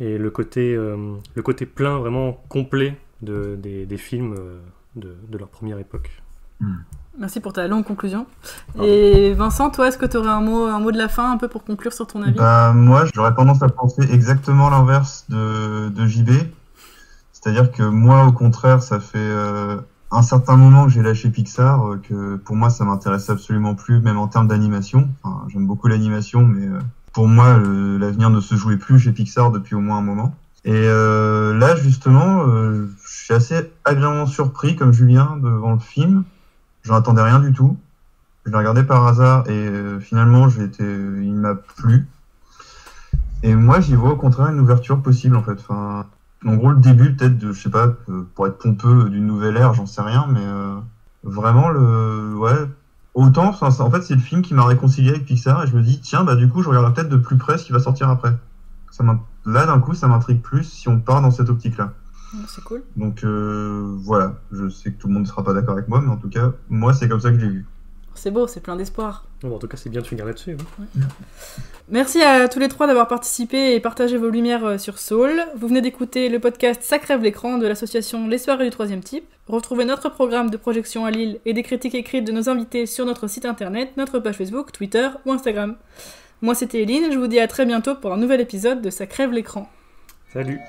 et le côté, euh, le côté plein, vraiment complet de, des, des films euh, de, de leur première époque. Merci pour ta longue conclusion. Pardon. Et Vincent, toi, est-ce que tu aurais un mot, un mot de la fin, un peu pour conclure sur ton avis? Bah, moi, j'aurais tendance à penser exactement l'inverse de, de JB. C'est-à-dire que moi, au contraire, ça fait euh, un certain moment que j'ai lâché Pixar, que pour moi ça m'intéresse absolument plus, même en termes d'animation. Enfin, J'aime beaucoup l'animation, mais euh, pour moi l'avenir ne se jouait plus chez Pixar depuis au moins un moment. Et euh, là justement, euh, je suis assez agréablement surpris comme Julien devant le film. J'en attendais rien du tout. Je l'ai regardé par hasard et euh, finalement j'ai été, il m'a plu. Et moi j'y vois au contraire une ouverture possible en fait. Enfin, en gros, le début, peut-être, de, je sais pas, euh, pour être pompeux d'une nouvelle ère, j'en sais rien, mais euh, vraiment, le. Ouais. Autant, en fait, c'est le film qui m'a réconcilié avec Pixar et je me dis, tiens, bah, du coup, je regarde peut-être de plus près ce qui va sortir après. Ça Là, d'un coup, ça m'intrigue plus si on part dans cette optique-là. C'est cool. Donc, euh, voilà. Je sais que tout le monde ne sera pas d'accord avec moi, mais en tout cas, moi, c'est comme ça que je l'ai vu. C'est beau, c'est plein d'espoir. Bon, en tout cas, c'est bien de finir là-dessus. hein. Merci à tous les trois d'avoir participé et partagé vos lumières euh, sur Soul. Vous venez d'écouter le podcast Ça crève l'écran de l'association Les Soirées du Troisième Type. Retrouvez notre programme de projection à Lille et des critiques écrites de nos invités sur notre site internet, notre page Facebook, Twitter ou Instagram. Moi c'était Eline, je vous dis à très bientôt pour un nouvel épisode de Ça crève l'écran. Salut!